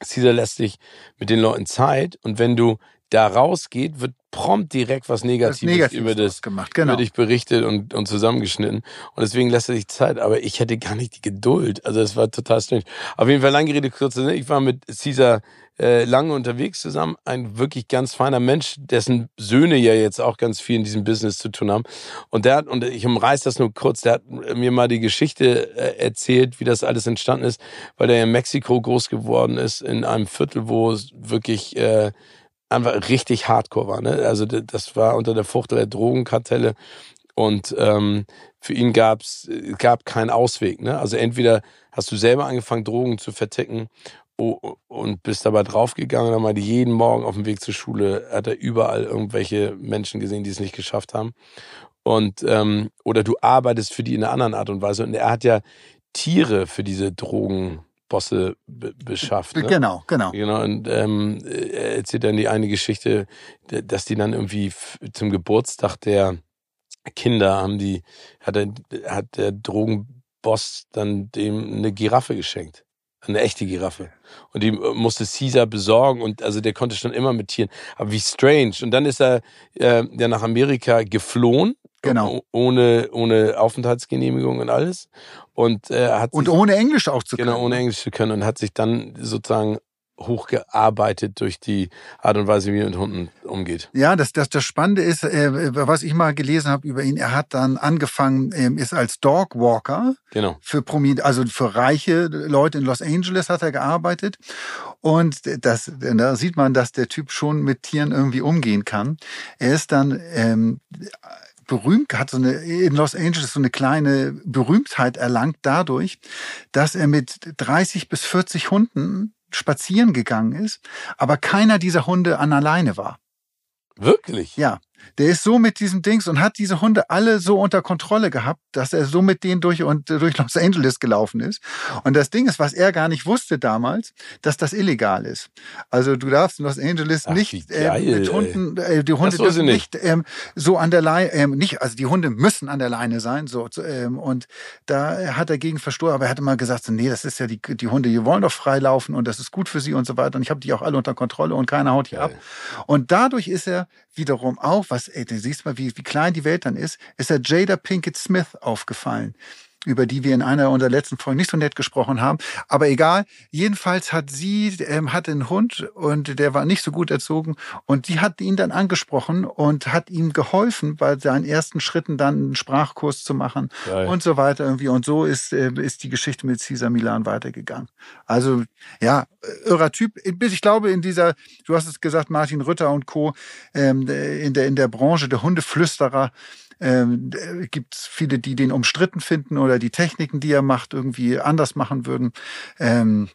A: Caesar lässt sich mit den Leuten Zeit. Und wenn du da rausgeht, wird prompt direkt was
B: Das
A: Negatives,
B: Negatives
A: über das
B: gemacht, genau.
A: über dich berichtet und, und zusammengeschnitten. Und deswegen lässt er sich Zeit. Aber ich hätte gar nicht die Geduld. Also es war total strange. Auf jeden Fall lange Rede, kurze Sinn. Ich war mit Caesar äh, lange unterwegs zusammen. Ein wirklich ganz feiner Mensch, dessen Söhne ja jetzt auch ganz viel in diesem Business zu tun haben. Und der hat, und ich umreiß das nur kurz, der hat mir mal die Geschichte äh, erzählt, wie das alles entstanden ist, weil er in Mexiko groß geworden ist, in einem Viertel, wo es wirklich äh, einfach richtig hardcore war. Ne? Also das war unter der Fuchtel der Drogenkartelle und ähm, für ihn gab's gab keinen Ausweg. Ne? Also entweder hast du selber angefangen, Drogen zu verticken o- und bist dabei draufgegangen, dann mal jeden Morgen auf dem Weg zur Schule hat er überall irgendwelche Menschen gesehen, die es nicht geschafft haben. Und ähm, oder du arbeitest für die in einer anderen Art und Weise. Und er hat ja Tiere für diese Drogenbosse be beschafft. Ne?
B: Genau, genau.
A: Genau, und ähm, er erzählt dann die eine Geschichte, dass die dann irgendwie zum Geburtstag der Kinder haben die, hat, er, hat der Drogenboss dann dem eine Giraffe geschenkt. Eine echte Giraffe. Und die äh, musste Caesar besorgen und also der konnte schon immer mit Tieren. Aber wie strange. Und dann ist er äh, ja nach Amerika geflohen.
B: Genau.
A: Ohne, ohne Aufenthaltsgenehmigung und alles. Und äh, hat
B: Und
A: sich,
B: ohne Englisch auch zu können.
A: Genau, ohne Englisch zu können und hat sich dann sozusagen hochgearbeitet durch die Art und Weise, wie er mit Hunden umgeht.
B: Ja, das, das, das Spannende ist, äh, was ich mal gelesen habe über ihn, er hat dann angefangen, ähm, ist als Dogwalker
A: Genau.
B: für Promi also für reiche Leute in Los Angeles hat er gearbeitet. Und das, da sieht man, dass der Typ schon mit Tieren irgendwie umgehen kann. Er ist dann ähm, berühmt, hat so eine, in Los Angeles so eine kleine Berühmtheit erlangt dadurch, dass er mit 30 bis 40 Hunden spazieren gegangen ist, aber keiner dieser Hunde an alleine war.
A: Wirklich?
B: Ja, Der ist so mit diesem Dings und hat diese Hunde alle so unter Kontrolle gehabt, dass er so mit denen durch und durch Los Angeles gelaufen ist. Und das Ding ist, was er gar nicht wusste damals, dass das illegal ist. Also du darfst in Los Angeles
A: Ach,
B: nicht
A: wie
B: äh,
A: geil,
B: mit
A: ey.
B: Hunden, äh, die Hunde dürfen
A: ich
B: nicht,
A: nicht.
B: ähm, so an der Leine, ähm, nicht, also die Hunde müssen an der Leine sein, so ähm, und da hat er gegen verstoßen, aber er hat immer gesagt, so, nee, das ist ja die die Hunde, die wollen doch frei laufen und das ist gut für sie und so weiter und ich habe die auch alle unter Kontrolle und keiner haut die ab. Und dadurch ist er wiederum auch, was, ey, du siehst mal, wie, wie klein die Welt dann ist, ist er Jada Pinkett Smith aufgefallen, über die wir in einer unserer letzten Folgen nicht so nett gesprochen haben. Aber egal, jedenfalls hat sie, ähm, hatte einen Hund und der war nicht so gut erzogen und die hat ihn dann angesprochen und hat ihm geholfen, bei seinen ersten Schritten dann einen Sprachkurs zu machen
A: Geil.
B: und so weiter irgendwie. Und so ist, äh, ist die Geschichte mit Cesar Milan weitergegangen. Also, ja, irrer Typ. Bis ich glaube, in dieser, du hast es gesagt, Martin Rütter und Co., ähm, in, der, in der Branche der Hundeflüsterer, ähm, gibt es viele, die den umstritten finden oder die Techniken, die er macht, irgendwie anders machen würden. Ähm,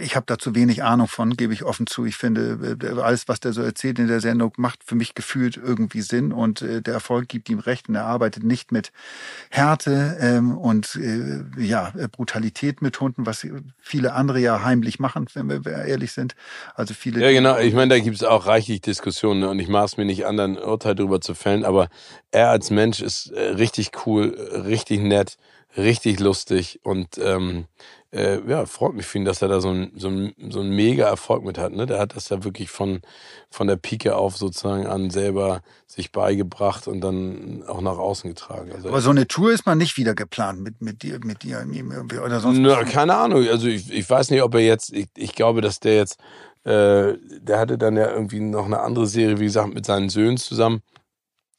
B: ich habe da zu wenig Ahnung von, gebe ich offen zu. Ich finde, äh, alles, was der so erzählt in der Sendung, macht für mich gefühlt irgendwie Sinn und äh, der Erfolg gibt ihm recht und er arbeitet nicht mit Härte ähm, und äh, ja Brutalität mit Hunden, was viele andere ja heimlich machen, wenn wir ehrlich sind. Also viele.
A: Ja, genau. Ich meine, da gibt es auch reichlich Diskussionen ne? und ich maß mir nicht an, ein Urteil darüber zu fällen, aber er als Mensch ist äh, richtig cool, äh, richtig nett, richtig lustig und ähm, äh, ja, freut mich für ihn, dass er da so ein so ein so ein mega Erfolg mit hat. Ne? Der hat das ja wirklich von von der Pike auf sozusagen an selber sich beigebracht und dann auch nach außen getragen. Also
B: Aber so eine Tour ist man nicht wieder geplant mit mit dir mit dir irgendwie oder sonst.
A: Na, keine Ahnung. Also ich, ich weiß nicht, ob er jetzt, ich, ich glaube, dass der jetzt, äh, der hatte dann ja irgendwie noch eine andere Serie, wie gesagt, mit seinen Söhnen zusammen.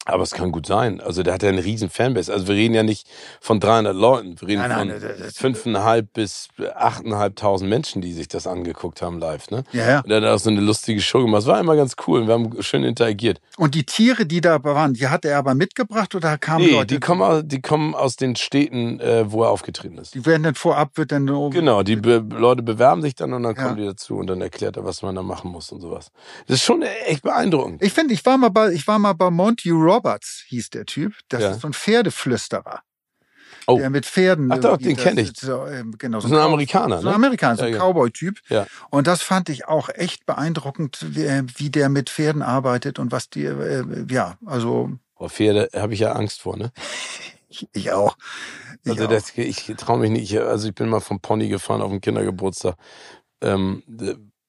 A: Aber es kann gut sein. Also der hat ja eine riesen Fanbase. Also wir reden ja nicht von 300 Leuten. Wir reden
B: Nein, nein,
A: von fünfeinhalb bis achteinhalbtausend Menschen, die sich das angeguckt haben live. Ne?
B: Ja, ja.
A: Und er hat auch so eine lustige Show gemacht. Es war immer ganz cool. Wir haben schön interagiert.
B: Und die Tiere, die da waren, die hat er aber mitgebracht oder kamen
A: Nee,
B: Leute?
A: die kommen, aus, die kommen aus den Städten, äh, wo er aufgetreten ist.
B: Die werden dann vorab, wird dann
A: Genau, die be Leute bewerben sich dann und dann
B: Ja.
A: kommen die dazu und dann erklärt er, was man da machen muss und sowas. Das ist schon echt beeindruckend.
B: Ich finde, ich war mal bei, ich war mal bei Monty Roberts, hieß der Typ. Das
A: Ja.
B: ist so ein Pferdeflüsterer.
A: Oh.
B: Der mit Pferden.
A: Ach doch, den
B: das
A: kenn ich.
B: So, ähm, genau,
A: Das ist ein Amerikaner,
B: So ein
A: ne?
B: Amerikaner, so ein
A: Ja, genau.
B: Cowboy-Typ.
A: Ja.
B: Und das fand ich auch echt beeindruckend, wie, äh, der mit Pferden arbeitet und was die, äh, ja, also
A: Boah, Pferde habe ich ja Angst vor, ne?
B: ich, ich auch. Ich
A: Also das, ich traue mich nicht. Ich- Also ich bin mal vom Pony gefahren auf dem Kindergeburtstag, ähm,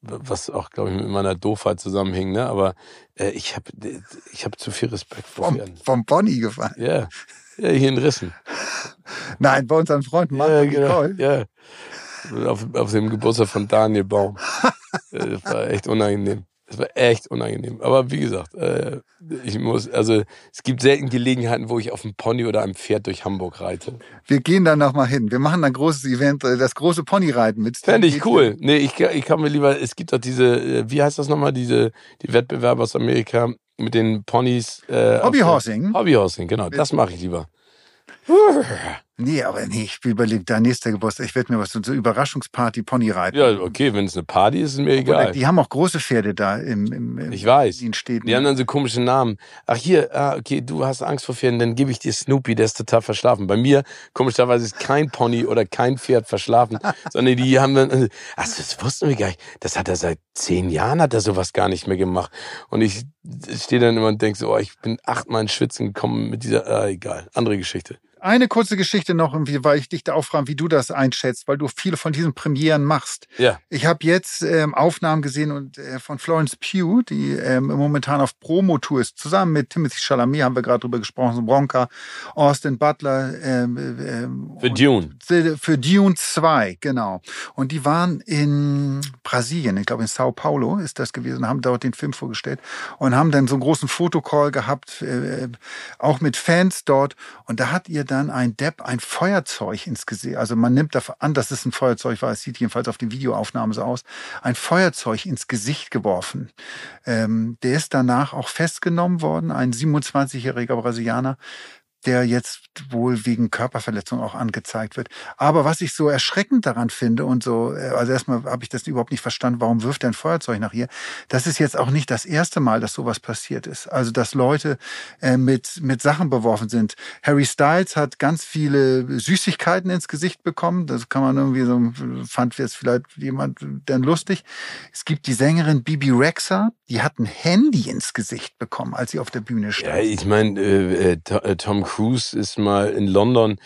A: was auch, glaube ich, mit meiner Doofheit zusammenhing, ne? Aber äh, ich habe ich hab zu viel Respekt vor
B: vom,
A: Pferden.
B: vom Pony gefallen.
A: Ja. ja, hier in Rissen.
B: Nein, bei unseren Freunden Marc
A: ja, genau.
B: Nicole.
A: Ja. Auf, auf dem Geburtstag von Daniel Baum. Äh, das war echt unangenehm. Das war echt unangenehm. Aber wie gesagt, äh, ich muss, also es gibt selten Gelegenheiten, wo ich auf einem Pony oder einem Pferd durch Hamburg reite.
B: Wir gehen dann noch mal hin. Wir machen ein großes Event, äh, das große Ponyreiten mit.
A: Fände ich cool. Nee, ich, ich kann mir lieber, es gibt doch diese, äh, wie heißt das nochmal, diese, die Wettbewerbe aus Amerika mit den Ponys. Äh,
B: Hobbyhorsing?
A: Hobbyhorsing, genau. Das mache ich lieber.
B: Nee, aber nee, ich überlege, da nächster Geburtstag, ich werde mir was so so Überraschungsparty Ponyreiten.
A: Ja, okay, wenn es eine Party ist, ist mir
B: Oder
A: egal.
B: Die haben auch große Pferde da im, im, im
A: Ich weiß.
B: in Städten.
A: Die haben dann so komische Namen. Ach hier, ah, okay, du hast Angst vor Pferden, dann gebe ich dir Snoopy, der ist total verschlafen. Bei mir, komischerweise, ist kein Pony oder kein Pferd verschlafen, sondern die haben dann, äh, ach, das wussten wir gar nicht. Das hat er seit zehn Jahren, hat er sowas gar nicht mehr gemacht. Und ich stehe dann immer und denke so, oh, ich bin achtmal in Schwitzen gekommen mit dieser, ah, egal, andere Geschichte.
B: Eine kurze Geschichte noch, irgendwie, weil ich dich da auch frage, wie du das einschätzt, weil du viele von diesen Premieren machst.
A: Ja,
B: Ich habe jetzt ähm, Aufnahmen gesehen und äh, von Florence Pugh, die ähm, momentan auf Promotour ist, zusammen mit Timothy Chalamet, haben wir gerade drüber gesprochen, Bronca, Austin Butler. Ähm, ähm,
A: für Dune.
B: Für für Dune 2, genau. Und die waren in Brasilien, ich glaube in Sao Paulo ist das gewesen, haben dort den Film vorgestellt und haben dann so einen großen Fotocall gehabt, äh, auch mit Fans dort. Und da hat ihr dann ein Depp ein Feuerzeug ins Gesicht, also man nimmt davon an, dass es ein Feuerzeug war, es sieht jedenfalls auf den Videoaufnahmen so aus, ein Feuerzeug ins Gesicht geworfen. Ähm, der ist danach auch festgenommen worden, ein 27-jähriger Brasilianer der jetzt wohl wegen Körperverletzung auch angezeigt wird. Aber was ich so erschreckend daran finde und so, äh, also erstmal habe ich das überhaupt nicht verstanden, warum wirft er ein Feuerzeug nach ihr? Das ist jetzt auch nicht das erste Mal, dass sowas passiert ist. Also dass Leute äh, mit mit Sachen beworfen sind. Harry Styles hat ganz viele Süßigkeiten ins Gesicht bekommen. Das kann man irgendwie so fand jetzt vielleicht jemand denn lustig. Es gibt die Sängerin Bibi Rexa, die hat ein Handy ins Gesicht bekommen, als sie auf der Bühne stand.
A: Ja, ich meine, äh, äh, Tom Cruise ist mal in London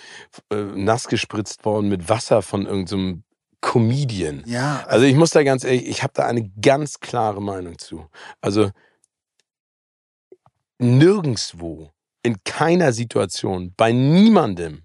A: äh, nass gespritzt worden mit Wasser von irgendeinem Comedian.
B: Ja,
A: Also ich muss da ganz ehrlich, ich habe da eine ganz klare Meinung zu. Also nirgendswo, in keiner Situation, bei niemandem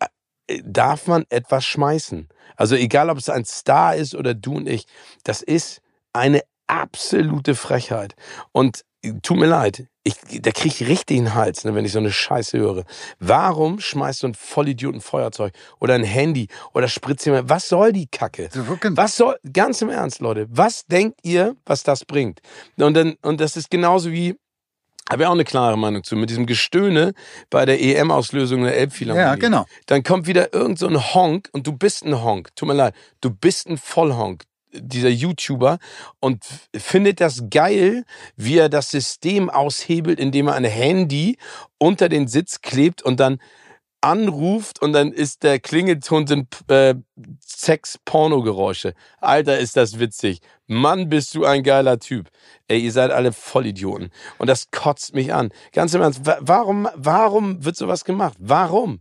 A: äh, darf man etwas schmeißen. Also egal, ob es ein Star ist oder du und ich, das ist eine absolute Frechheit. Und tut mir leid, ich, da krieg ich richtig den Hals, ne, wenn ich so eine Scheiße höre. Warum schmeißt du ein Vollidioten Feuerzeug oder ein Handy oder spritzt jemand? Was soll die Kacke? Was soll, ganz im Ernst, Leute, was denkt ihr, was das bringt? Und dann, und das ist genauso wie, habe ich auch eine klare Meinung zu, mit diesem Gestöhne bei der EM-Auslösung der Elbphilharmonie.
B: ja, genau.
A: Dann kommt wieder irgend so ein Honk und du bist ein Honk. Tut mir leid, du bist ein Vollhonk, dieser YouTuber und findet das geil, wie er das System aushebelt, indem er ein Handy unter den Sitz klebt und dann anruft und dann ist der Klingelton sind äh, Sex-Porno-Geräusche. Alter, ist das witzig. Mann, bist du ein geiler Typ. Ey, ihr seid alle Vollidioten. Und das kotzt mich an. Ganz im Ernst, wa- warum, warum wird sowas gemacht? Warum?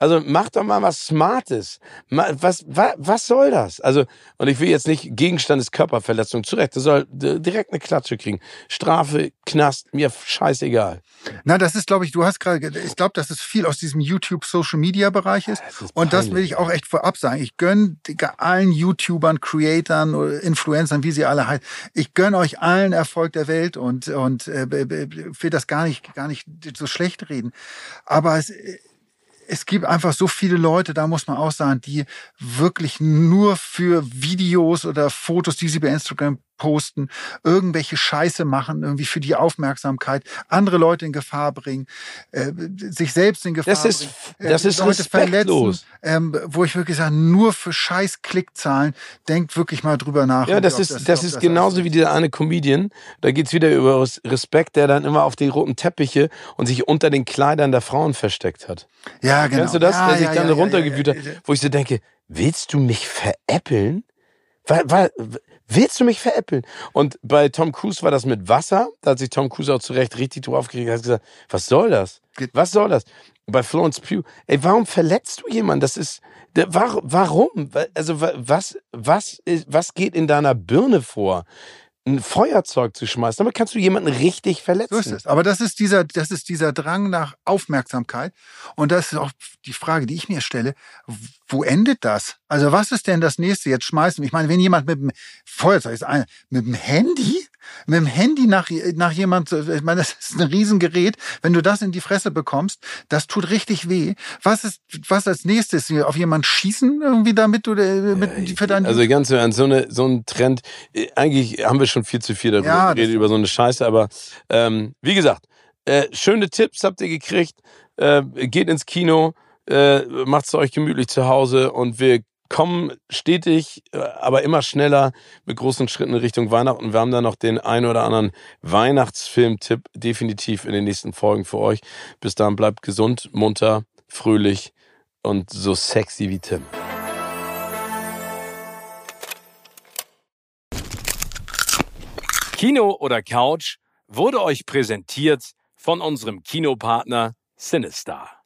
A: Also macht doch mal was Smartes. Ma- Was, wa, was soll das? Also, und ich will jetzt nicht Gegenstand des Körperverletzung zurecht. Der soll direkt eine Klatsche kriegen. Strafe, Knast, mir scheißegal.
B: Na, das ist, glaube ich, du hast gerade, ge- ich glaube, dass es viel aus diesem YouTube Social Media Bereich ist.
A: Das ist
B: Und das will ich auch echt vorab sagen. Ich gönn allen YouTubern, Creatern, oder Influencern, wie sie alle heißen. Ich gönn euch allen Erfolg der Welt und, und äh, will das gar nicht, gar nicht so schlecht reden. Aber es, es gibt einfach so viele Leute, da muss man auch sagen, die wirklich nur für Videos oder Fotos, die sie bei Instagram posten, irgendwelche Scheiße machen, irgendwie für die Aufmerksamkeit, andere Leute in Gefahr bringen, äh, sich selbst in Gefahr
A: Das ist,
B: bringen.
A: das
B: äh,
A: ist
B: Leute
A: respektlos.
B: ähm, wo ich wirklich sage, nur für scheiß Klickzahlen, denkt wirklich mal drüber nach.
A: Ja, das ist, das
B: ob
A: ist genauso
B: alles
A: wie dieser eine Comedian. Da geht's wieder über Res- Respekt, der dann immer auf die roten Teppiche und sich unter den Kleidern der Frauen versteckt hat.
B: Ja, genau.
A: Kennst du das?
B: Ja,
A: der sich
B: ja,
A: dann
B: ja,
A: runtergewühlt hat, wo ich so denke, willst du mich veräppeln? Weil, weil, willst du mich veräppeln? Und bei Tom Cruise war das mit Wasser. Da hat sich Tom Cruise auch zu Recht richtig drauf. Er hat gesagt, was soll das? Was soll das? Und bei Florence Pugh, ey, warum verletzt du jemanden? Das ist, warum? Also, wa- was, was, was geht in deiner Birne vor? Ein Feuerzeug zu schmeißen, damit kannst du jemanden richtig verletzen.
B: So ist es. Aber das ist dieser, das ist dieser Drang nach Aufmerksamkeit. Und das ist auch die Frage, die ich mir stelle. Wo endet das? Also was ist denn das nächste? Jetzt schmeißen. Ich meine, wenn jemand mit dem Feuerzeug ist, ein- mit dem Handy, mit dem Handy nach, nach jemand, ich meine, das ist ein Riesengerät. Wenn du das in die Fresse bekommst, das tut richtig weh. Was ist, was als nächstes? Auf jemand schießen irgendwie damit oder mit, für dein
A: Also ganz Ernst, so, eine, so ein Trend, äh, eigentlich haben wir schon viel zu viel darüber
B: Ja,
A: geredet, über so eine Scheiße, aber ähm, wie gesagt, äh, schöne Tipps habt ihr gekriegt, äh, geht ins Kino, äh, macht's euch gemütlich zu Hause und wir kommen stetig, äh, aber immer schneller mit großen Schritten in Richtung Weihnachten. Wir haben da noch den ein oder anderen Weihnachtsfilm-Tipp definitiv in den nächsten Folgen für euch. Bis dahin bleibt gesund, munter, fröhlich und so sexy wie Tim.
D: Kino oder Couch wurde euch präsentiert von unserem Kinopartner Sinistar.